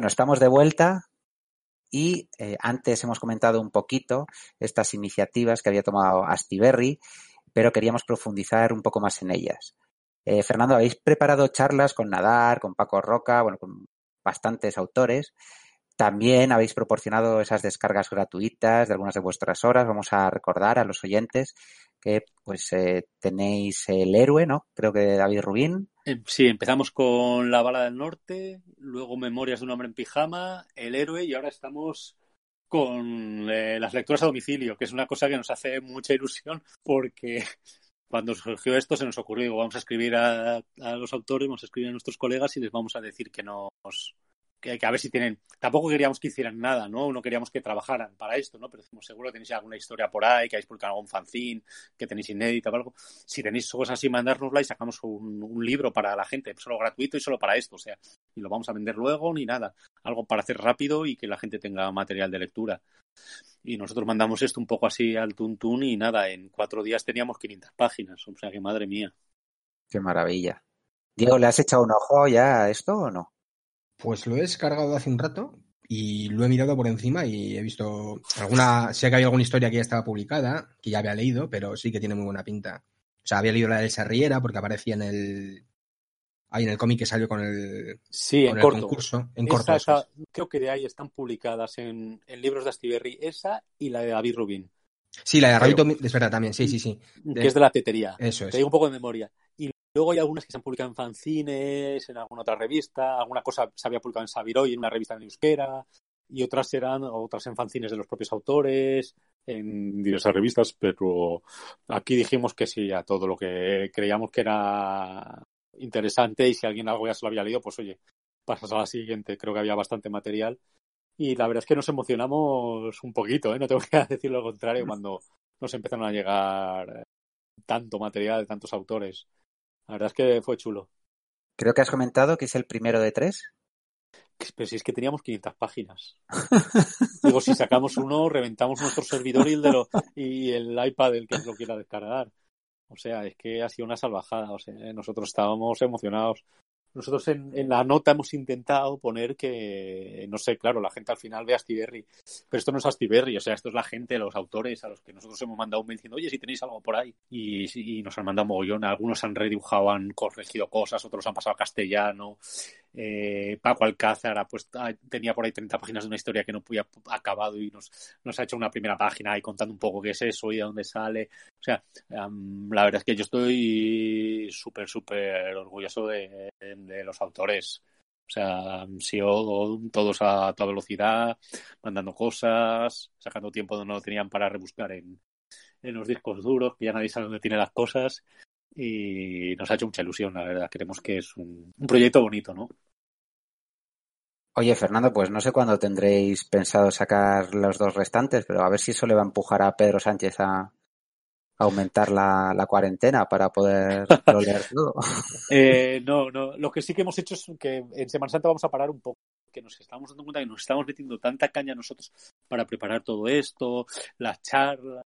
Bueno, estamos de vuelta y eh, antes hemos comentado un poquito estas iniciativas que había tomado Astiberri, pero queríamos profundizar un poco más en ellas. Eh, Fernando, habéis preparado charlas con Nadar, con Paco Roca, bueno, con bastantes autores. También habéis proporcionado esas descargas gratuitas de algunas de vuestras horas. Vamos a recordar a los oyentes que pues eh, tenéis el héroe, ¿no? Creo que David Rubín. Eh, sí, empezamos con La Bala del Norte, luego Memorias de un hombre en pijama, El héroe y ahora estamos con eh, las lecturas a domicilio, que es una cosa que nos hace mucha ilusión porque [laughs] cuando surgió esto se nos ocurrió, digo, vamos a escribir a, a los autores, vamos a escribir a nuestros colegas y les vamos a decir que nos que, que, a ver si tienen. Tampoco queríamos que hicieran nada, ¿no? No queríamos que trabajaran para esto, ¿no? Pero decimos, seguro tenéis alguna historia por ahí, que habéis publicado algún fanzine, que tenéis inédita o algo. Si tenéis cosas así, mandárnosla y sacamos un, libro para la gente, solo gratuito y solo para esto, o sea, y lo vamos a vender luego ni nada. Algo para hacer rápido y que la gente tenga material de lectura. Y nosotros mandamos esto un poco así al tuntún y nada, en cuatro días teníamos 500 páginas, o sea que madre mía. Qué maravilla. Diego, ¿le has echado un ojo ya a esto o no? Pues lo he descargado hace un rato y lo he mirado por encima y he visto alguna, sé que había alguna historia que ya estaba publicada, que ya había leído, pero sí que tiene muy buena pinta. O sea, había leído la de Sarriera porque aparecía en el ahí en el cómic que salió con el, sí, con en el corto. concurso. En esa, corto. Esa, creo que de ahí están publicadas en, en libros de Astiberri, esa y la de David Rubin. Sí, la de Rabito, es verdad también, sí, sí, sí. Que es de la tetería. Eso es. Te digo un poco de memoria. Y luego hay algunas que se han publicado en fanzines, en alguna otra revista, alguna cosa se había publicado en Sabiroy, en una revista en euskera, y otras eran otras en fanzines de los propios autores, en diversas revistas, pero aquí dijimos que sí a todo lo que creíamos que era interesante y si alguien algo ya se lo había leído, pues oye, pasas a la siguiente. Creo que había bastante material. Y la verdad es que nos emocionamos un poquito, ¿eh? no tengo que [laughs] decir lo contrario, cuando nos empezaron a llegar tanto material de tantos autores. La verdad es que fue chulo. Creo que has comentado que es el primero de tres. Pero si es que teníamos 500 páginas. [laughs] Digo, si sacamos uno, reventamos nuestro servidor y el, de lo, y el iPad del que lo quiera descargar. O sea, es que ha sido una salvajada. O sea, nosotros estábamos emocionados. Nosotros en, en, la nota hemos intentado poner que, no sé, claro, la gente al final ve a Astiberri, pero esto no es Astiberri, o sea, esto es la gente, los autores a los que nosotros hemos mandado un mail diciendo, oye, si tenéis algo por ahí. Y, y nos han mandado mogollón, algunos han redibujado, han corregido cosas, otros han pasado a castellano. Eh, Paco Alcázar ha puesto, tenía por ahí 30 páginas de una historia que no había acabado y nos, ha hecho una primera página ahí contando un poco qué es eso y de dónde sale. O sea, um, la verdad es que yo estoy súper, súper orgulloso de, los autores. O sea, han sido todos a toda velocidad, mandando cosas, sacando tiempo donde no lo tenían para rebuscar en, en los discos duros, que ya nadie sabe dónde tiene las cosas y nos ha hecho mucha ilusión, la verdad. Creemos que es un, un, proyecto bonito, ¿no? Oye, Fernando, pues no sé cuándo tendréis pensado sacar los dos restantes, pero a ver si eso le va a empujar a Pedro Sánchez a, aumentar la, la, cuarentena para poder [laughs] leer todo. eh, no, no. Lo que sí que hemos hecho es que en Semana Santa vamos a parar un poco, que nos estamos dando cuenta que nos estamos metiendo tanta caña nosotros para preparar todo esto, las charlas,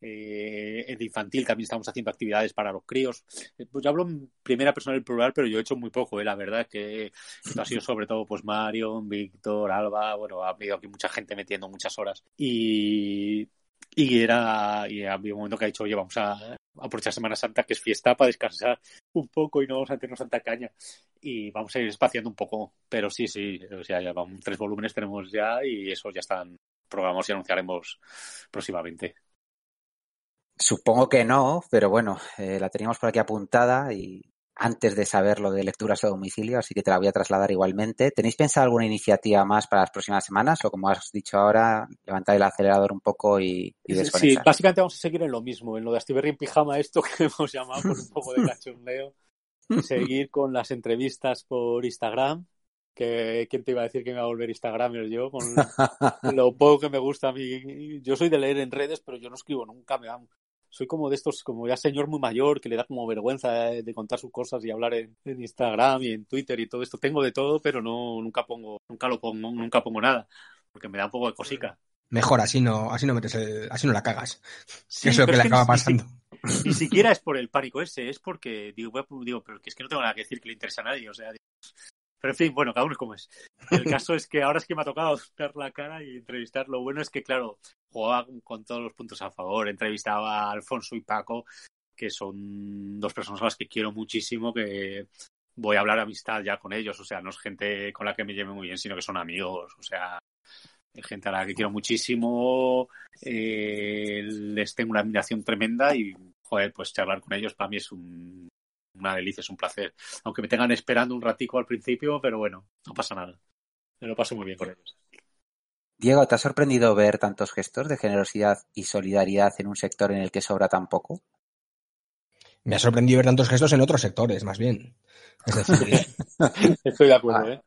eh, en infantil también estamos haciendo actividades para los críos. Pues yo hablo en primera persona del plural, pero yo he hecho muy poco, ¿eh? la verdad que esto ha sido sobre todo pues Mario, Víctor, Alba, bueno, ha habido aquí mucha gente metiendo muchas horas y y era y había un momento que ha dicho oye vamos a aprovechar Semana Santa que es fiesta para descansar un poco y no vamos a tenernos tanta caña y vamos a ir espaciando un poco pero sí sí o sea ya vamos, tres volúmenes tenemos ya y eso ya están programados y anunciaremos próximamente Supongo que no, pero bueno, eh, la teníamos por aquí apuntada y antes de saber lo de lecturas a domicilio, así que te la voy a trasladar igualmente. ¿Tenéis pensado alguna iniciativa más para las próximas semanas o como has dicho ahora, levantar el acelerador un poco y, y desconectar? Sí, básicamente vamos a seguir en lo mismo, en lo de Astiberri en pijama, esto [laughs] que hemos llamado por un poco de cachondeo. [laughs] seguir con las entrevistas por Instagram, que quién te iba a decir que me va a volver Instagramer yo, con [laughs] lo poco que me gusta a mí. Yo soy de leer en redes, pero yo no escribo nunca, me dan soy como de estos, como ya señor muy mayor, que le da como vergüenza de, de contar sus cosas y hablar en, en, Instagram y en Twitter y todo esto. Tengo de todo, pero no, nunca pongo, nunca lo pongo, nunca pongo nada, porque me da un poco de cosica. Mejor, así no, así no metes el, así no la cagas. Sí, es lo que le acaba pasando. Ni, ni, siquiera es por el pánico ese, es porque digo, digo, pero que es que no tengo nada que decir que le interesa a nadie, o sea, Pero en fin, bueno, cada uno es como es. El caso es que ahora es que me ha tocado dar la cara y entrevistar. Lo bueno es que, claro, jugaba con todos los puntos a favor. Entrevistaba a Alfonso y Paco, que son dos personas a las que quiero muchísimo, que voy a hablar amistad ya con ellos. O sea, no es gente con la que me lleve muy bien, sino que son amigos. O sea, gente a la que quiero muchísimo. Eh, les tengo una admiración tremenda y, joder, pues charlar con ellos para mí es un, una delicia, es un placer. Aunque me tengan esperando un ratico al principio, pero bueno, no pasa nada. Me lo paso muy bien con ellos. Diego, ¿te ha sorprendido ver tantos gestos de generosidad y solidaridad en un sector en el que sobra tan poco? Me ha sorprendido ver tantos gestos en otros sectores, más bien. Es decir, [laughs] estoy de acuerdo, ¿eh?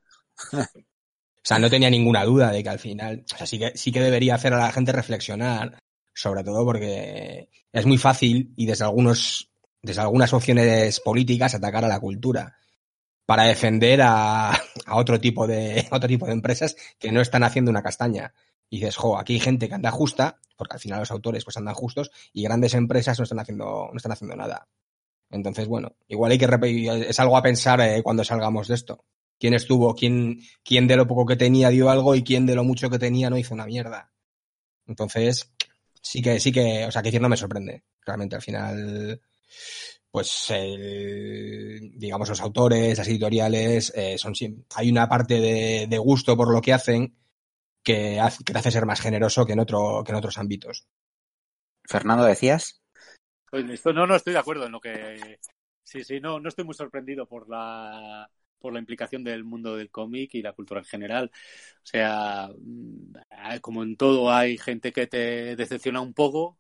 O sea, no tenía ninguna duda de que al final, o sea, sí que, sí que debería hacer a la gente reflexionar, sobre todo porque es muy fácil y desde algunos desde algunas opciones políticas atacar a la cultura para defender a, [laughs] otro tipo de [laughs] otro tipo de empresas que no están haciendo una castaña. Y dices, jo, aquí hay gente que anda justa, porque al final los autores pues andan justos, y grandes empresas no están haciendo, no están haciendo nada. Entonces, bueno, igual hay que es algo a pensar eh, cuando salgamos de esto. ¿Quién estuvo, quién, quién de lo poco que tenía dio algo y quién de lo mucho que tenía no hizo una mierda? Entonces, sí que, sí que, o sea, que decir no me sorprende. Realmente al final, pues el, digamos los autores, las editoriales, eh, son hay una parte de, de, gusto por lo que hacen que, hace, que te hace ser más generoso que en otro, que en otros ámbitos. Fernando, decías. Pues esto, no, no estoy de acuerdo en lo que. Sí, sí, no, no estoy muy sorprendido por la por la implicación del mundo del cómic y la cultura en general. O sea, como en todo hay gente que te decepciona un poco,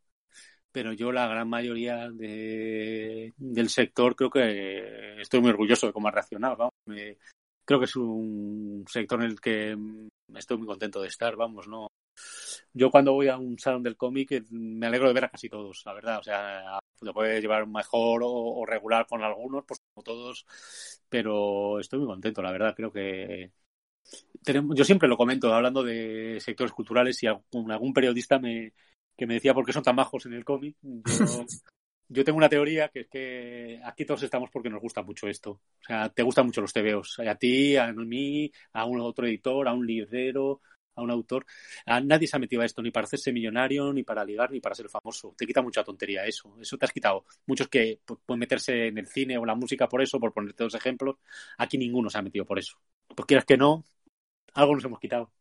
pero yo la gran mayoría de, del sector creo que estoy muy orgulloso de cómo ha reaccionado. Vamos. Me, creo que es un sector en el que estoy muy contento de estar, vamos, no. Yo cuando voy a un salón del cómic eh, me alegro de ver a casi todos, la verdad. O sea, lo puede llevar mejor o, regular con algunos, pues como todos, pero estoy muy contento, la verdad. Creo que tenemos, yo siempre lo comento, hablando de sectores culturales, y algún, algún periodista me, que me decía por qué son tan bajos en el cómic. Yo, [laughs] yo, tengo una teoría que es que aquí todos estamos porque nos gusta mucho esto. O sea, te gustan mucho los TVOs. A ti, a mí, a un otro editor, a un librero, a un autor. A nadie se ha metido a esto ni para hacerse millonario, ni para ligar, ni para ser famoso. Te quita mucha tontería eso. Eso te has quitado. Muchos que pueden meterse en el cine o la música por eso, por ponerte dos ejemplos. Aquí ninguno se ha metido por eso. Pues quieras que no, algo nos hemos quitado.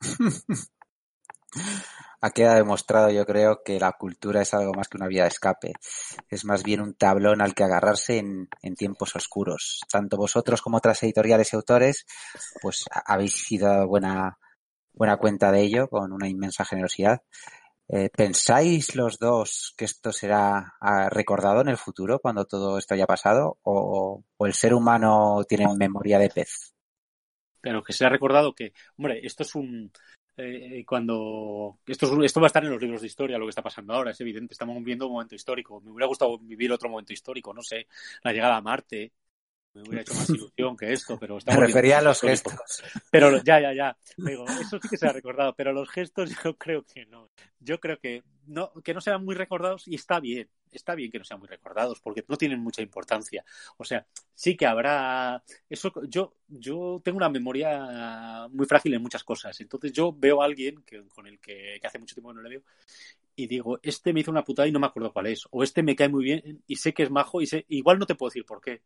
[laughs] ha quedado demostrado, yo creo, que la cultura es algo más que una vía de escape. Es más bien un tablón al que agarrarse en, tiempos oscuros. Tanto vosotros como otras editoriales y autores, pues habéis sido buena, cuenta de ello, con una inmensa generosidad. Eh, ¿Pensáis los dos que esto será ah, recordado en el futuro cuando todo esto haya pasado? ¿O, o el ser humano tiene memoria de pez? Pero que se ha recordado que, hombre, esto es un, eh, cuando esto, esto va a estar en los libros de historia, lo que está pasando ahora, es evidente, estamos viviendo un momento histórico. Me hubiera gustado vivir otro momento histórico, no sé, la llegada a Marte, me hubiera hecho más [laughs] ilusión que esto, pero Me refería a los histórico. gestos. Pero [laughs] ya, ya, ya. Digo, eso sí que se ha recordado, pero los gestos yo creo que no. Yo creo que no, que no sean muy recordados y está bien. Está bien que no sean muy recordados porque no tienen mucha importancia. O sea, sí que habrá. Eso, yo, yo tengo una memoria muy frágil en muchas cosas. Entonces yo veo a alguien que, con el que, hace mucho tiempo no le veo y digo, este me hizo una putada y no me acuerdo cuál es. O este me cae muy bien y sé que es majo y sé, igual no te puedo decir por qué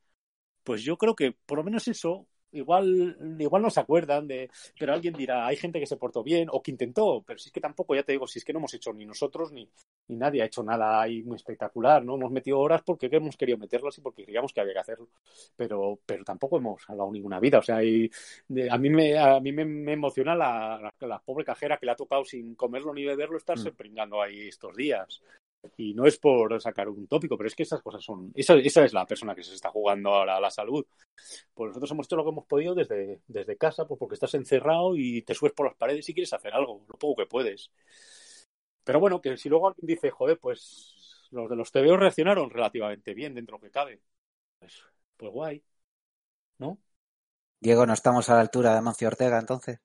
pues yo creo que por lo menos eso, igual, igual no se acuerdan de, pero alguien dirá, hay gente que se portó bien o que intentó, pero si es que tampoco, ya te digo, si es que no hemos hecho ni nosotros ni, ni nadie ha hecho nada ahí muy espectacular, ¿no? Hemos metido horas porque hemos querido meterlos y porque creíamos que había que hacerlo, pero, pero tampoco hemos salvado ninguna vida, o sea, y, de, a mí me, a mí me, me emociona la, la, la, pobre cajera que le ha tocado sin comerlo ni beberlo estarse mm. pringando ahí estos días. Y no es por sacar un tópico, pero es que esas cosas son. Esa, esa es la persona que se está jugando ahora a la salud. Pues nosotros hemos hecho lo que hemos podido desde, desde casa, pues porque estás encerrado y te subes por las paredes y quieres hacer algo, lo poco que puedes. Pero bueno, que si luego alguien dice, joder, pues los de los TVO reaccionaron relativamente bien dentro de lo que cabe. Pues, pues guay. ¿No? Diego, ¿no estamos a la altura de Mancio Ortega entonces?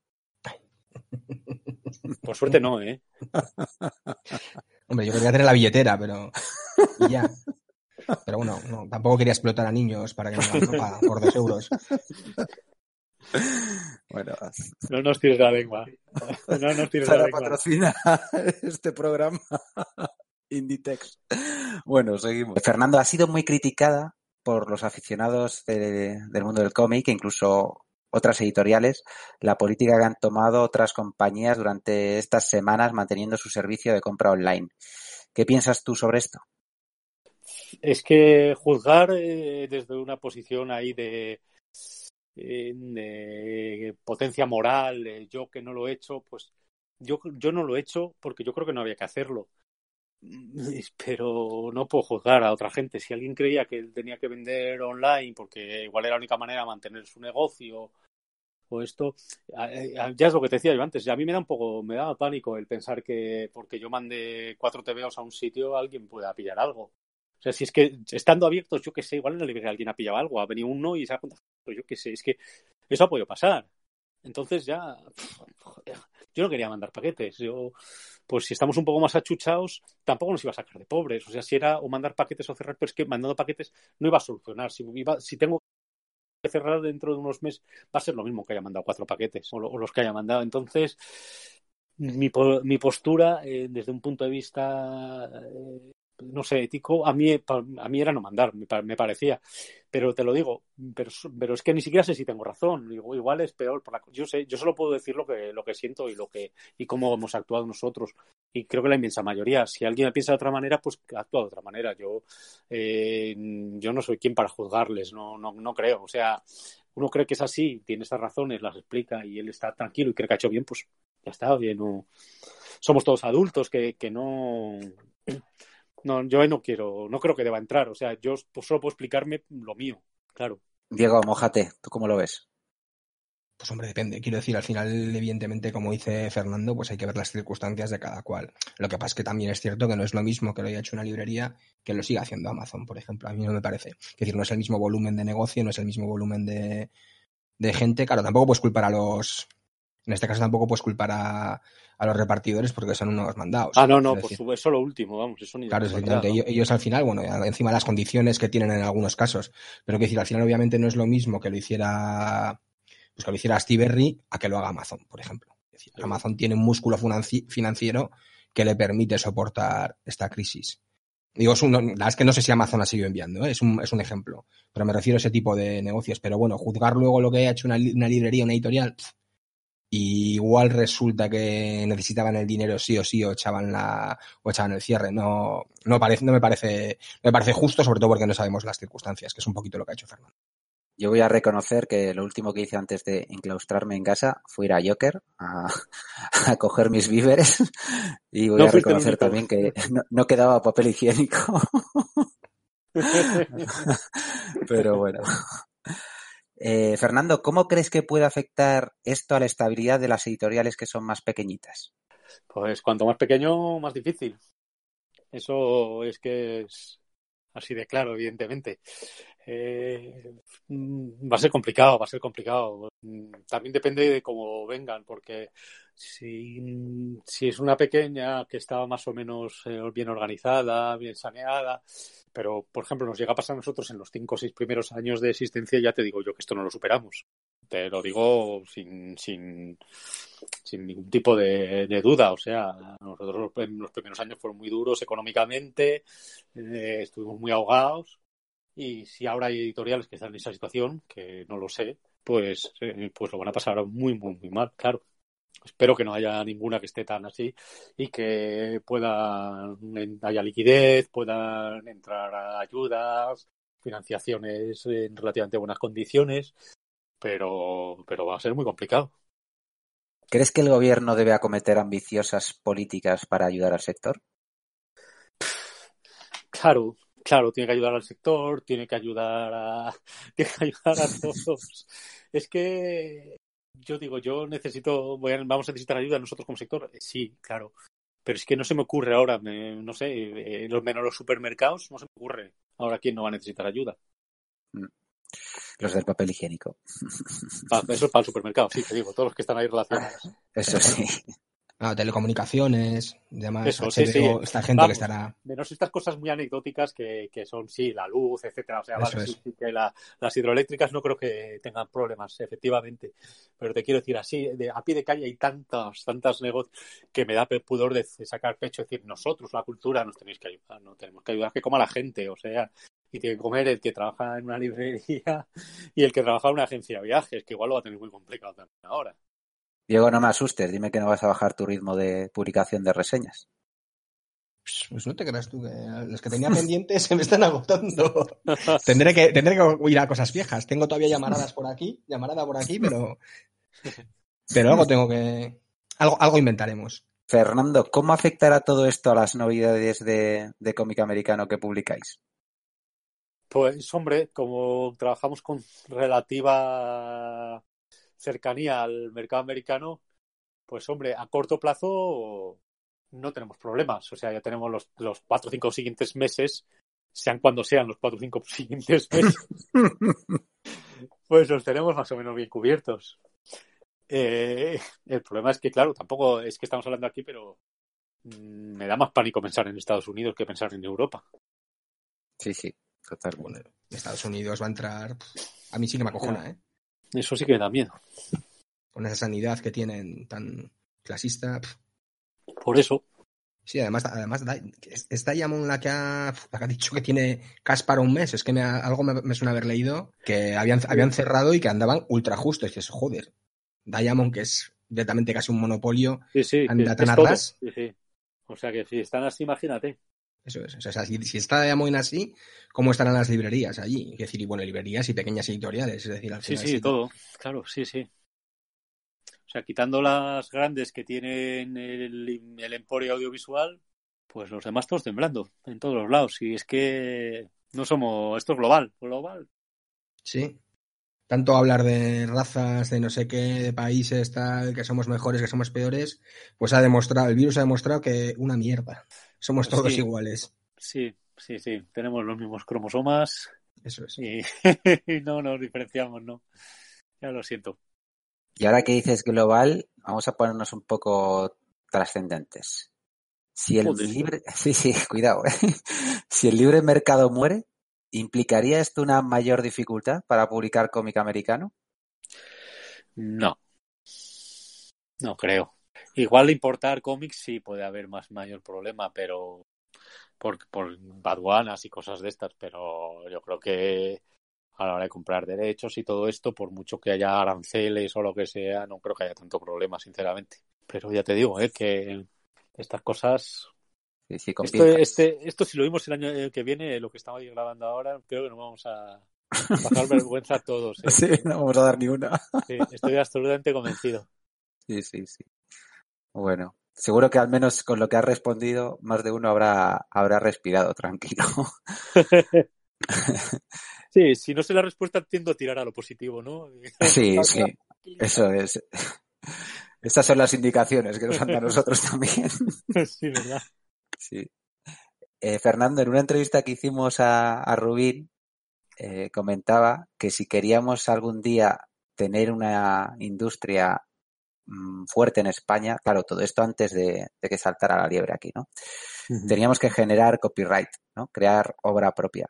Por suerte no, ¿eh? [laughs] Hombre, yo quería tener la billetera, pero ya. Pero bueno, no, tampoco quería explotar a niños para que me hagan ropa por dos euros. Bueno, no nos tires la lengua. No nos tires la lengua. patrocina [laughs] este programa Inditex. Bueno, seguimos. Fernando ha sido muy criticada por los aficionados de- del mundo del cómic, e incluso otras editoriales, la política que han tomado otras compañías durante estas semanas manteniendo su servicio de compra online. ¿Qué piensas tú sobre esto? Es que juzgar eh, desde una posición ahí de, eh, potencia moral, yo que no lo he hecho, pues yo, yo no lo he hecho porque yo creo que no había que hacerlo. [laughs] Pero no puedo juzgar a otra gente. Si alguien creía que él tenía que vender online porque igual era la única manera de mantener su negocio o esto, ya es lo que te decía yo antes. A mí me da un poco, me da pánico el pensar que porque yo mande cuatro TVOs a un sitio alguien pueda pillar algo. O sea, si es que estando abiertos, yo qué sé, igual en la librería alguien ha pillado algo, ha venido uno y se ha contagiado, yo qué sé, es que eso ha podido pasar. Entonces ya, yo no quería mandar paquetes. Yo, pues si estamos un poco más achuchados, tampoco nos iba a sacar de pobres. O sea, si era o mandar paquetes o cerrar, pero es que mandando paquetes no iba a solucionar. Si, tengo que cerrar dentro de unos meses, va a ser lo mismo que haya mandado cuatro paquetes o, lo- o los que haya mandado. Entonces, mi, mi postura, eh, desde un punto de vista, eh, no sé, ético, a mí, a mí era no mandar, me, pa- me parecía. Pero te lo digo, pero, pero es que ni siquiera sé si tengo razón. Igual es peor. Por la, yo sé, yo solo puedo decir lo que, lo que siento y lo que y cómo hemos actuado nosotros. Y creo que la inmensa mayoría. Si alguien piensa de otra manera, pues actúa de otra manera. Yo, eh, yo no soy quien para juzgarles, no, no, no creo. O sea, uno cree que es así, tiene estas razones, las explica y él está tranquilo y cree que ha hecho bien, pues ya está, bien. No... Somos todos adultos que, que no. No, yo no quiero, no creo que deba entrar. O sea, yo pues, solo puedo explicarme lo mío, claro. Diego, mojate, ¿tú cómo lo ves? Pues hombre, depende. Quiero decir, al final, evidentemente, como dice Fernando, pues hay que ver las circunstancias de cada cual. Lo que pasa es que también es cierto que no es lo mismo que lo haya hecho una librería que lo siga haciendo Amazon, por ejemplo. A mí no me parece. Es decir, no es el mismo volumen de negocio, no es el mismo volumen de, de gente. Claro, tampoco puedes culpar a los. En este caso tampoco puedes culpar a, a los repartidores porque son unos mandados. Ah, no, no, Es por supuesto, eso lo último, vamos, eso ni Claro, efectivamente, ellos, ellos al final, bueno, encima las condiciones que tienen en algunos casos, pero que decir, al final obviamente no es lo mismo que lo hiciera, pues que lo hiciera Steve Berry a que lo haga Amazon, por ejemplo. Es decir, Sí. Amazon tiene un músculo financi- financiero que le permite soportar esta crisis. Digo, es un, la verdad es que no sé si Amazon ha seguido enviando, ¿eh? es, un, es un ejemplo, pero me refiero a ese tipo de negocios. Pero bueno, juzgar luego lo que haya hecho una, li- una librería, una editorial, y igual resulta que necesitaban el dinero sí o sí o echaban la o echaban el cierre no no parece no me parece no me parece justo sobre todo porque no sabemos las circunstancias que es un poquito lo que ha hecho Fernando Yo voy a reconocer que lo último que hice antes de enclaustrarme en casa fue ir a Joker a, [laughs] a coger mis víveres [laughs] y voy No a reconocer también que no, no quedaba papel higiénico. [laughs] Pero bueno. Eh, Fernando, ¿cómo crees que puede afectar esto a la estabilidad de las editoriales que son más pequeñitas? Pues cuanto más pequeño, más difícil. Eso es que es así de claro, evidentemente. Eh, va a ser complicado, va a ser complicado. También depende de cómo vengan, porque si, si es una pequeña que está más o menos eh, bien organizada, bien saneada, pero por ejemplo nos llega a pasar a nosotros en los cinco o seis primeros años de existencia, ya te digo yo que esto no lo superamos. Te lo digo sin, sin, sin ningún tipo de, de duda. O sea, nosotros en los primeros años fueron muy duros económicamente, eh, estuvimos muy ahogados. Y si ahora hay editoriales que están en esa situación, que no lo sé, pues, eh, pues lo van a pasar muy, muy, muy mal, claro. Espero que no haya ninguna que esté tan así y que pueda haya liquidez, puedan entrar ayudas, financiaciones en relativamente buenas condiciones, pero, pero va a ser muy complicado. ¿Crees que el gobierno debe acometer ambiciosas políticas para ayudar al sector? Claro, claro, tiene que ayudar al sector, tiene que ayudar a, [laughs] tiene que ayudar a todos. Es que yo digo, yo necesito, voy a- vamos a necesitar ayuda nosotros como sector. Eh, Sí, claro. Pero es que no se me ocurre ahora, me- no sé, eh, los menos los supermercados, no se me ocurre ahora quién no va a necesitar ayuda. Los del papel higiénico. Eso es para el supermercado, sí, te digo, todos los que están ahí relacionados. Eso sí. Ah, telecomunicaciones, demás. Eso, sí, HBO, sí. Esta gente Vamos, que estará. Menos estas cosas muy anecdóticas que, que son, sí, la luz, etcétera. O sea, vale, sí, sí, que la- las hidroeléctricas no creo que tengan problemas, efectivamente. Pero te quiero decir, así, de, a pie de calle hay tantas, tantas negocios que me da pudor de sacar pecho, decir, nosotros, la cultura, nos tenéis que ayudar, no tenemos que ayudar que coma la gente, o sea, y tiene que comer el que trabaja en una librería [laughs] y el que trabaja en una agencia de viajes, que igual lo va a tener muy complicado también ahora. Diego, no me asustes, dime que no vas a bajar tu ritmo de publicación de reseñas. Pues no te creas tú que los que tenía pendientes [laughs] se me están agotando. [laughs] Tendré que, tendré que ir a cosas viejas. Tengo todavía llamaradas por aquí, llamarada por aquí, pero. Pero algo tengo que. Algo, algo inventaremos. Fernando, ¿cómo afectará todo esto a las novedades de, de cómic americano que publicáis? Pues hombre, como trabajamos con relativa cercanía al mercado americano, pues hombre, a corto plazo no tenemos problemas. O sea, ya tenemos los, los cuatro o cinco siguientes meses, sean cuando sean los cuatro o cinco [laughs] siguientes meses, pues los tenemos más o menos bien cubiertos. Eh, el problema es que, claro, tampoco es que estamos hablando aquí, pero mm, me da más pánico pensar en Estados Unidos que pensar en Europa. Sí, sí, totalmente. Bueno, Estados Unidos va a entrar. A mí sí que me acojona, ¿eh? Eso sí que me da miedo. Con esa sanidad que tienen tan clasista. Por eso, Sí, además, además esta Diamond la que ha, la que ha dicho que tiene CAS para un mes, es que me algo me, me suena haber leído que habían, habían cerrado y que andaban ultra justo. Y dices, joder, Diamond, que es directamente casi un monopolio, Sí, Anda tan atrás. Sí, sí. O sea que si están así, imagínate. Eso es. O sea, si, si está Diamond así, ¿cómo estarán las librerías allí? Es decir, y bueno, librerías y pequeñas editoriales, es decir, al Sí, final sí, todo. Claro, sí, sí. O sea, quitando las grandes que tienen el, el emporio audiovisual, pues los demás todos temblando en todos los lados. Y es que no somos, esto es global, global. Sí. Tanto hablar de razas, de no sé qué, de países, tal, que somos mejores, que somos peores, pues ha demostrado, el virus ha demostrado que una mierda. Somos Pues todos sí. iguales. Sí, sí, sí. Tenemos los mismos cromosomas Eso es. [laughs] y, no nos diferenciamos, ¿no? Ya lo siento. Y ahora que dices global, vamos a ponernos un poco trascendentes. Si el Joder. libre, [laughs] sí, sí, cuidado, ¿eh? [laughs] Si el libre mercado muere, ¿implicaría esto una mayor dificultad para publicar cómic americano? No. No creo. Igual importar cómics sí puede haber más mayor problema, pero por, por aduanas y cosas de estas, pero yo creo que a la hora de comprar derechos y todo esto, por mucho que haya aranceles o lo que sea, no creo que haya tanto problema, sinceramente. Pero ya te digo, ¿eh? que estas cosas Sí, sí, Esto, este, esto si lo vimos el año que viene, lo que estamos grabando ahora, creo que nos vamos a pasar [laughs] vergüenza todos. ¿eh? Sí, no vamos a dar ni una. Sí, estoy absolutamente convencido. Sí, sí, sí. Bueno, seguro que al menos con lo que has respondido, más de uno habrá, habrá respirado tranquilo. [laughs] Sí, si no sé la respuesta, tiendo a tirar a lo positivo, ¿no? [laughs] Sí, [laughs] sí, eso es. Estas son las indicaciones que nos dan a nosotros también. Sí, ¿verdad? Sí. Eh, Fernando, en una entrevista que hicimos a, a Rubín, eh, comentaba que si queríamos algún día tener una industria mm, fuerte en España, claro, todo esto antes de, de que saltara la liebre aquí, ¿no? Teníamos que generar copyright, ¿no? Crear obra propia.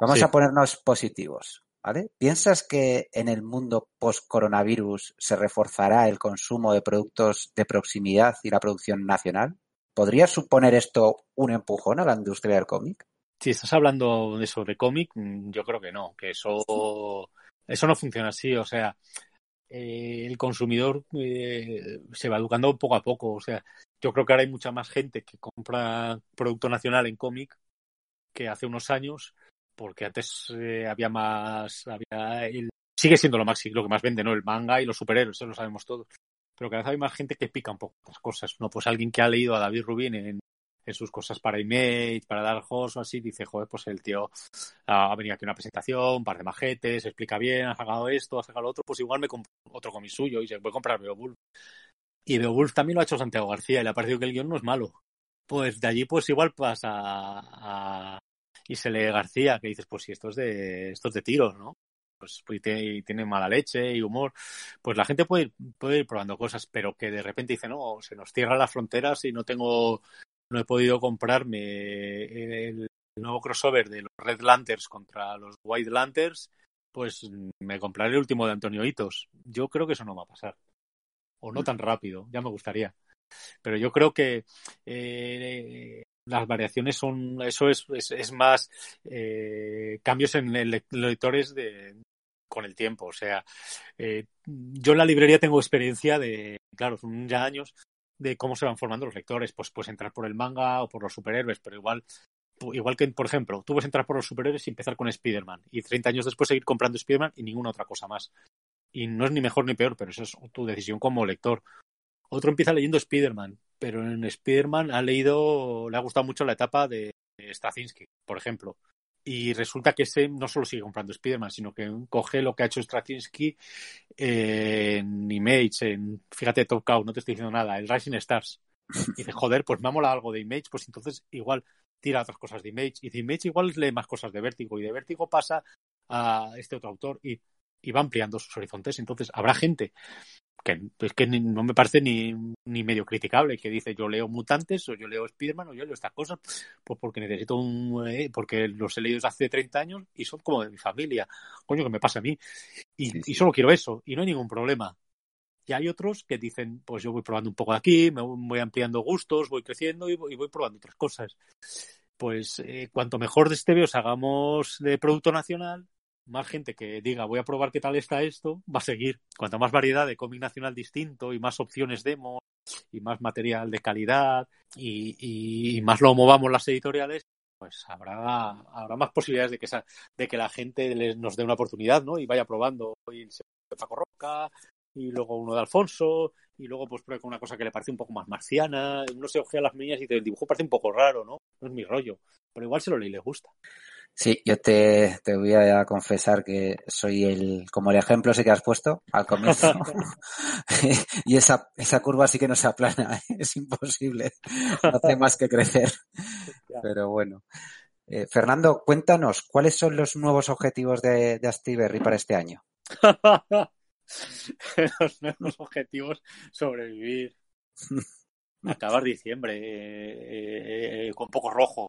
Vamos Sí. a ponernos positivos, ¿vale? ¿Piensas que en el mundo post-coronavirus se reforzará el consumo de productos de proximidad y la producción nacional? ¿Podría suponer esto un empujón a la industria del cómic? Si estás hablando de eso de cómic, mm, yo creo que no, que eso, eso no funciona así. O sea, eh, el consumidor eh, se va educando poco a poco. O sea, yo creo que ahora hay mucha más gente que compra producto nacional en cómic que hace unos años, porque antes eh, había más, había el- sigue siendo lo más lo que más vende, ¿no? El manga y los superhéroes, eso lo sabemos todos. Pero cada vez hay más gente que pica un poco las cosas, ¿no? Pues alguien que ha leído a David Rubin en, en sus cosas para Image, para Dark Horse o así, dice, joder, pues el tío ha venido aquí a una presentación, un par de majetes, explica bien, ha sacado esto, ha sacado lo otro, pues igual me compro otro con mi suyo y se puede comprar Beowulf. Y Beowulf también lo ha hecho Santiago García y le ha parecido que el guion no es malo. Pues de allí pues igual pasa a, y se lee García, que dices, pues si esto es de, esto es de tiros, ¿no? pues, y tiene, mala leche y humor, pues la gente puede ir, puede ir probando cosas, pero que de repente dice, no, se nos cierran las fronteras y no tengo, no he podido comprarme el nuevo crossover de los Red Lanterns contra los White Lanterns, pues me compraré el último de Antonio Hitos. Yo creo que eso no va a pasar. O no mm. tan rápido, ya me gustaría. Pero yo creo que eh, las variaciones son, eso es, es, más eh, cambios en lectores de, con el tiempo. O sea, eh, yo en la librería tengo experiencia de, claro, son ya años de cómo se van formando los lectores. Pues puedes entrar por el manga o por los superhéroes, pero igual, igual que, por ejemplo, tú puedes entrar por los superhéroes y empezar con Spider-Man y 30 años después seguir comprando Spider-Man y ninguna otra cosa más. Y no es ni mejor ni peor, pero eso es tu decisión como lector. Otro empieza leyendo Spider-Man, pero en Spider-Man ha leído, le ha gustado mucho la etapa de Straczynski, por ejemplo. Y resulta que ese no solo sigue comprando Spider-Man, sino que coge lo que ha hecho Straczynski en Image, en, fíjate, Top Cow, no te estoy diciendo nada, el Rising Stars. [laughs] Y dice, joder, pues me ha molado algo de Image, pues entonces igual tira otras cosas de Image. Y de Image igual lee más cosas de Vértigo. Y de Vértigo pasa a este otro autor y, y va ampliando sus horizontes. Entonces habrá gente que es que no me parece ni, ni medio criticable, que dice yo leo mutantes o yo leo Spiderman o yo leo estas cosas, pues porque necesito un, eh, porque los he leído hace 30 años y son como de mi familia, coño que me pasa a mí, y, y solo quiero eso, y no hay ningún problema. Y hay otros que dicen, pues yo voy probando un poco de aquí, me voy ampliando gustos, voy creciendo y voy, probando otras cosas. Pues eh, cuanto mejor de este os hagamos de producto nacional, más gente que diga voy a probar qué tal está esto, va a seguir. Cuanta más variedad de cómic nacional distinto y más opciones demo y más material de calidad y, más lo movamos las editoriales, pues habrá, habrá más posibilidades de que, de que la gente les, nos dé una oportunidad, ¿no? Y vaya probando hoy el de Paco Roca y luego uno de Alfonso y luego pues pruebe con una cosa que le parece un poco más marciana, uno se ojea las niñas y dice, el dibujo parece un poco raro, ¿no? No es mi rollo, pero igual se lo lee y le gusta. Sí, yo te, te voy a confesar que soy el, como el ejemplo ese que has puesto al comienzo. [laughs] y esa, esa curva sí que no se aplana, ¿eh? [laughs] es imposible. No hace más que crecer. Pero bueno. Eh, Fernando, cuéntanos, ¿cuáles son los nuevos objetivos de, de Astiberri para este año? [laughs] los nuevos objetivos, sobrevivir. Acabar diciembre eh, eh, con poco rojo,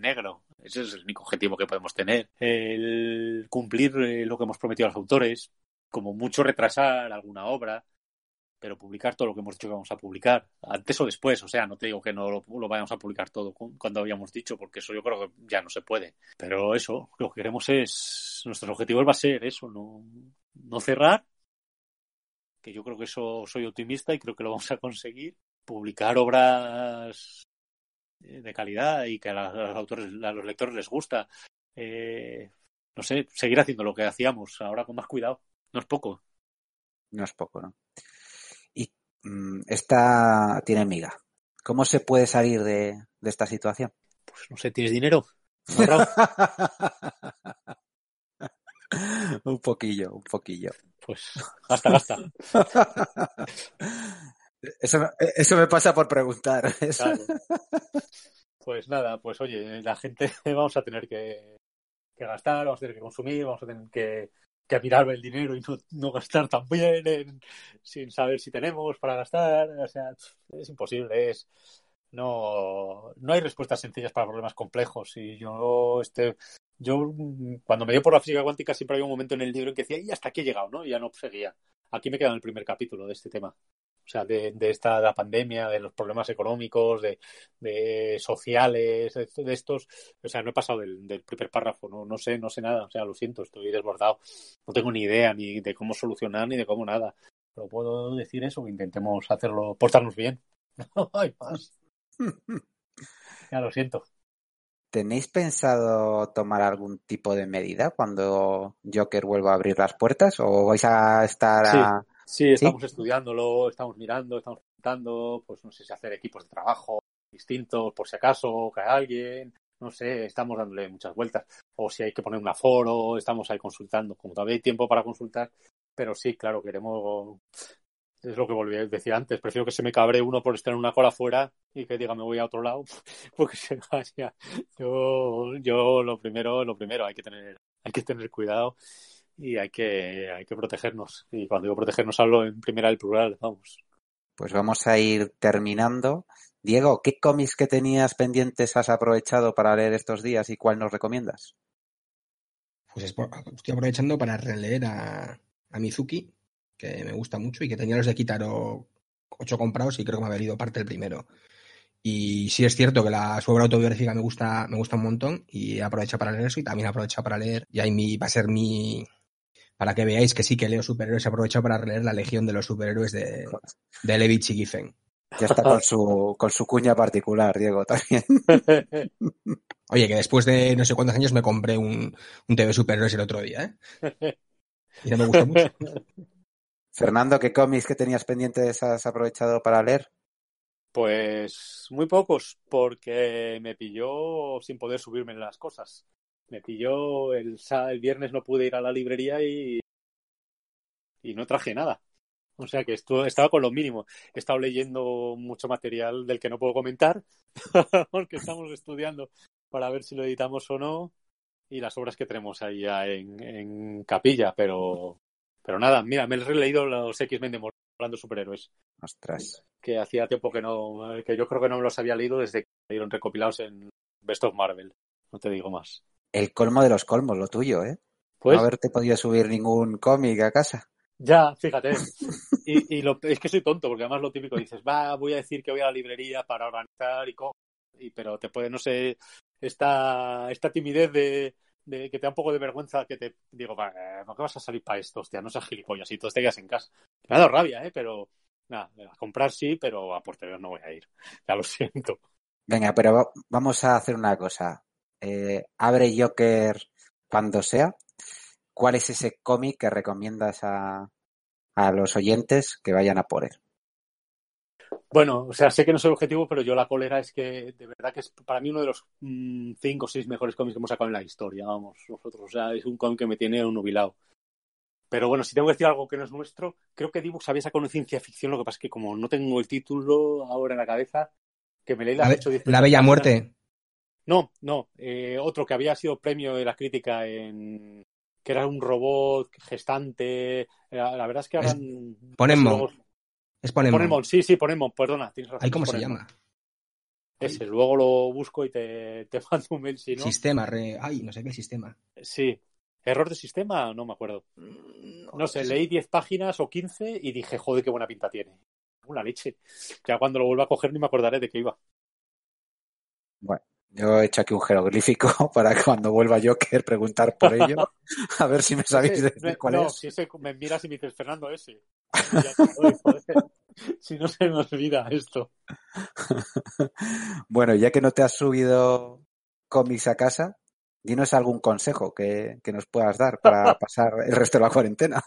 negro. Ese es el único objetivo que podemos tener. El cumplir eh, lo que hemos prometido a los autores, como mucho retrasar alguna obra, pero publicar todo lo que hemos dicho que vamos a publicar, antes o después. O sea, no te digo que no lo, vayamos a publicar todo cuando habíamos dicho, porque eso yo creo que ya no se puede. Pero eso, lo que queremos es, nuestros objetivos va a ser eso, no, no cerrar, que yo creo que eso soy optimista y creo que lo vamos a conseguir. Publicar obras de calidad y que a, los autores, a los lectores les gusta. Eh, no sé, seguir haciendo lo que hacíamos, ahora con más cuidado. No es poco. No es poco, ¿no? Y mm, esta tiene miga. ¿Cómo se puede salir de, de esta situación? Pues no sé, ¿tienes dinero? [laughs] un poquillo, un poquillo. Pues gasta, gasta. [laughs] Eso, eso me pasa por preguntar. [laughs] Pues nada, pues oye, la gente [laughs] vamos a tener que, gastar, vamos a tener que consumir, vamos a tener que, que mirar el dinero y no, gastar también sin saber si tenemos para gastar. O sea, es imposible, es no, no hay respuestas sencillas para problemas complejos. Y yo, este, yo cuando me dio por la física cuántica siempre había un momento en el libro en que decía, y hasta aquí he llegado, ¿no? Y ya no seguía. Aquí me queda en el primer capítulo de este tema o sea, de, de esta la pandemia, de los problemas económicos, de, de sociales, de, estos, o sea, no he pasado del, del, primer párrafo, no, no sé, no sé nada, o sea, lo siento, estoy desbordado, no tengo ni idea ni de cómo solucionar ni de cómo nada, pero puedo decir eso, que intentemos hacerlo, portarnos bien, no hay más. ya lo siento. ¿Tenéis pensado tomar algún tipo de medida cuando Joker vuelva a abrir las puertas o vais a estar a... Sí, estamos estudiándolo, estamos mirando, estamos preguntando, pues no sé si hacer equipos de trabajo distintos por si acaso cae alguien, no sé, estamos dándole muchas vueltas. O si hay que poner un aforo, estamos ahí consultando, como todavía hay tiempo para consultar, pero sí, claro, queremos, es lo que volví a decir antes, prefiero que se me cabre uno por estar en una cola afuera y que diga me voy a otro lado, [laughs] porque se vaya. Yo, yo lo primero, lo primero, hay que tener, hay que tener cuidado y hay que, hay que protegernos. Y cuando digo protegernos hablo en primera del plural, vamos. Pues vamos a ir terminando. Diego, ¿qué cómics que tenías pendientes has aprovechado para leer estos días y cuál nos recomiendas? Pues estoy aprovechando para releer a, a Mizuki, que me gusta mucho y que tenía los de Kitaro ocho comprados y creo que me ha venido parte el primero. Y sí es cierto que la su obra autobiográfica me gusta, me gusta un montón y aprovecha para leer eso y también aprovecha para leer, y ahí mi, va a ser mi, para que veáis que sí que leo superhéroes, aprovecho para releer la Legión de los Superhéroes de, de Levitch y Giffen. Ya está con su, con su cuña particular, Diego, también. [laughs] Oye, que después de no sé cuántos años me compré un, un TV Superhéroes el otro día, ¿eh? [laughs] Y no me gustó mucho. Fernando, ¿qué cómics que tenías pendientes has aprovechado para leer? Pues muy pocos, porque me pilló sin poder subirme las cosas. Me pilló el, el viernes no pude ir a la librería y, y no traje nada. O sea que esto, estaba con lo mínimo. He estado leyendo mucho material del que no puedo comentar, [laughs] porque estamos estudiando para ver si lo editamos o no, y las obras que tenemos ahí ya en, en capilla, pero, pero nada, mira, me he releído los X-Men de hablando de superhéroes. Ostras. Que hacía tiempo que no, que yo creo que no me los había leído desde que salieron recopilados en Best of Marvel. No te digo más. El colmo de los colmos, lo tuyo, ¿eh? Pues, No haberte podido subir ningún cómic a casa. Ya, fíjate. Y, y lo, es que soy tonto, porque además lo típico dices, va, voy a decir que voy a la librería para organizar y, co y pero te puede, no sé, esta, esta timidez de, de, que te da un poco de vergüenza que te digo, va, ¿no que vas a salir para esto? Hostia, no seas gilipollas y todos te quedas en casa. Me ha dado rabia, ¿eh? Pero nada, a comprar sí, pero a posterior no voy a ir. Ya lo siento. Venga, pero va- vamos a hacer una cosa. Eh, abre Joker cuando sea. ¿Cuál es ese cómic que recomiendas a, a los oyentes que vayan a por él? Bueno, o sea, sé que no soy objetivo, pero yo la cólera es que de verdad que es para mí uno de los mm, cinco o seis mejores cómics que hemos sacado en la historia, vamos, nosotros. O sea, es un cómic que me tiene un nubilado. Pero bueno, si tengo que decir algo que no es nuestro, creo que Dibux había sacado una ciencia ficción, lo que pasa es que como no tengo el título ahora en la cabeza, que me leí La, las la Bella. Muerte. No, no, eh, otro que había sido premio de la crítica en que era un robot gestante. La, la verdad es que ahora Ponemon. Es Ponemon. Ponemon, sí, sí, Ponemon, perdona, tienes razón. ¿Ahí cómo se llama? Ese, luego lo busco y te, te [laughs] mando un mail si no. Sistema. Re... Ay, no sé qué sistema. Sí. ¿Error de sistema? No me acuerdo. No sé, leí 10 páginas o 15 y dije, joder, qué buena pinta tiene. Una leche. Ya cuando lo vuelva a coger ni me acordaré de qué iba. Yo he hecho aquí un jeroglífico [laughs] para cuando vuelva Joker preguntar por ello. A ver si me sabéis decir cuál no, es. si ese me miras y me dices, Fernando, ese. [laughs] Si no se me olvida esto. [laughs] Bueno, ya que no te has subido cómics a casa, dinos algún consejo que, que nos puedas dar para pasar el resto de la cuarentena.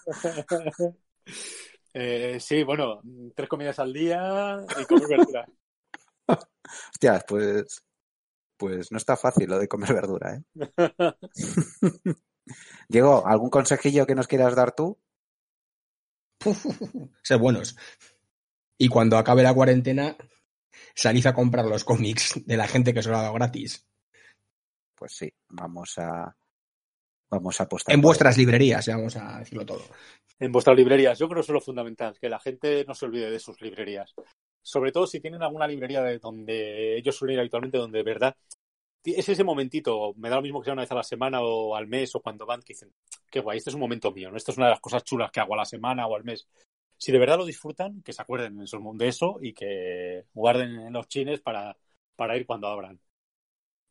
Eh, sí, bueno, tres comidas al día y comer verdura. Hostia, pues, pues no está fácil lo de comer [laughs] verdura, ¿eh? [laughs] Diego, ¿algún consejillo que nos quieras dar tú? [laughs] Ser buenos. Y cuando acabe la cuarentena, salid a comprar los cómics de la gente que se lo ha dado gratis. Pues sí, vamos a vamos a apostar. En vuestras librerías, ya vamos a decirlo todo. En vuestras librerías, yo creo que eso es lo fundamental, que la gente no se olvide de sus librerías. Sobre todo si tienen alguna librería de donde ellos suelen ir habitualmente, donde de verdad es ese momentito, me da lo mismo que sea una vez a la semana o al mes o cuando van, que dicen, qué guay, este es un momento mío, ¿no? Esto es una de las cosas chulas que hago a la semana o al mes. Si de verdad lo disfrutan, que se acuerden de eso y que guarden los chines para, para ir cuando abran.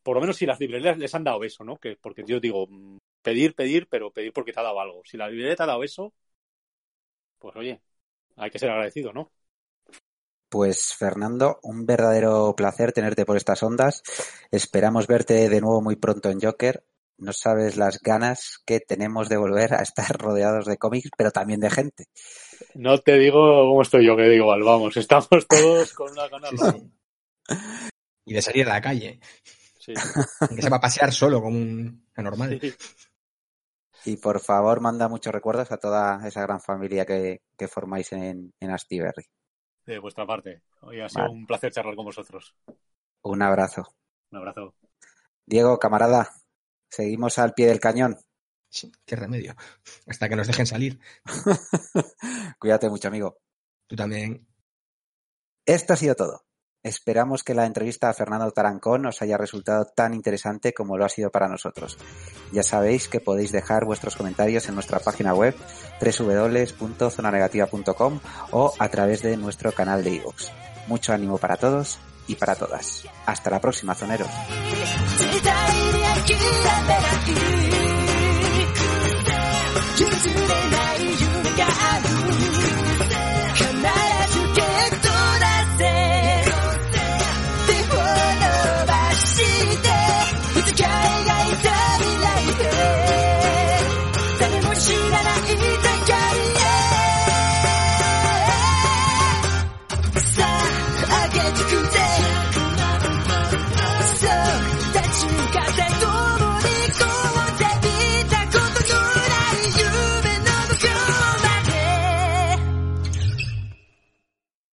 Por lo menos si las librerías les han dado eso, ¿no? Que, porque yo digo, mm, pedir, pedir, pero pedir porque te ha dado algo. Si la librería te ha dado eso, pues oye, hay que ser agradecido, ¿no? Pues Fernando, un verdadero placer tenerte por estas ondas. Esperamos verte de nuevo muy pronto en Joker. No sabes las ganas que tenemos de volver a estar [laughs] rodeados de cómics, pero también de gente. No te digo cómo estoy yo, que digo, Al, vamos, estamos todos con una ganas. Sí, locas. sí. Y de salir a la calle. Sí. Que se va a pasear solo como un anormal. Sí. Y por favor, manda muchos recuerdos a toda esa gran familia que, que formáis en, en Astiberri. De vuestra parte. Hoy ha sido Vale. un placer charlar con vosotros. Un abrazo. Un abrazo. Diego, camarada, seguimos al pie del cañón. Sí, qué remedio. Hasta que nos dejen salir. [laughs] Cuídate mucho, amigo. Tú también. Esto ha sido todo. Esperamos que la entrevista a Fernando Tarancón os haya resultado tan interesante como lo ha sido para nosotros. Ya sabéis que podéis dejar vuestros comentarios en nuestra página web www.zonanegativa.com o a través de nuestro canal de iVoox. Mucho ánimo para todos y para todas. Hasta la próxima, zoneros.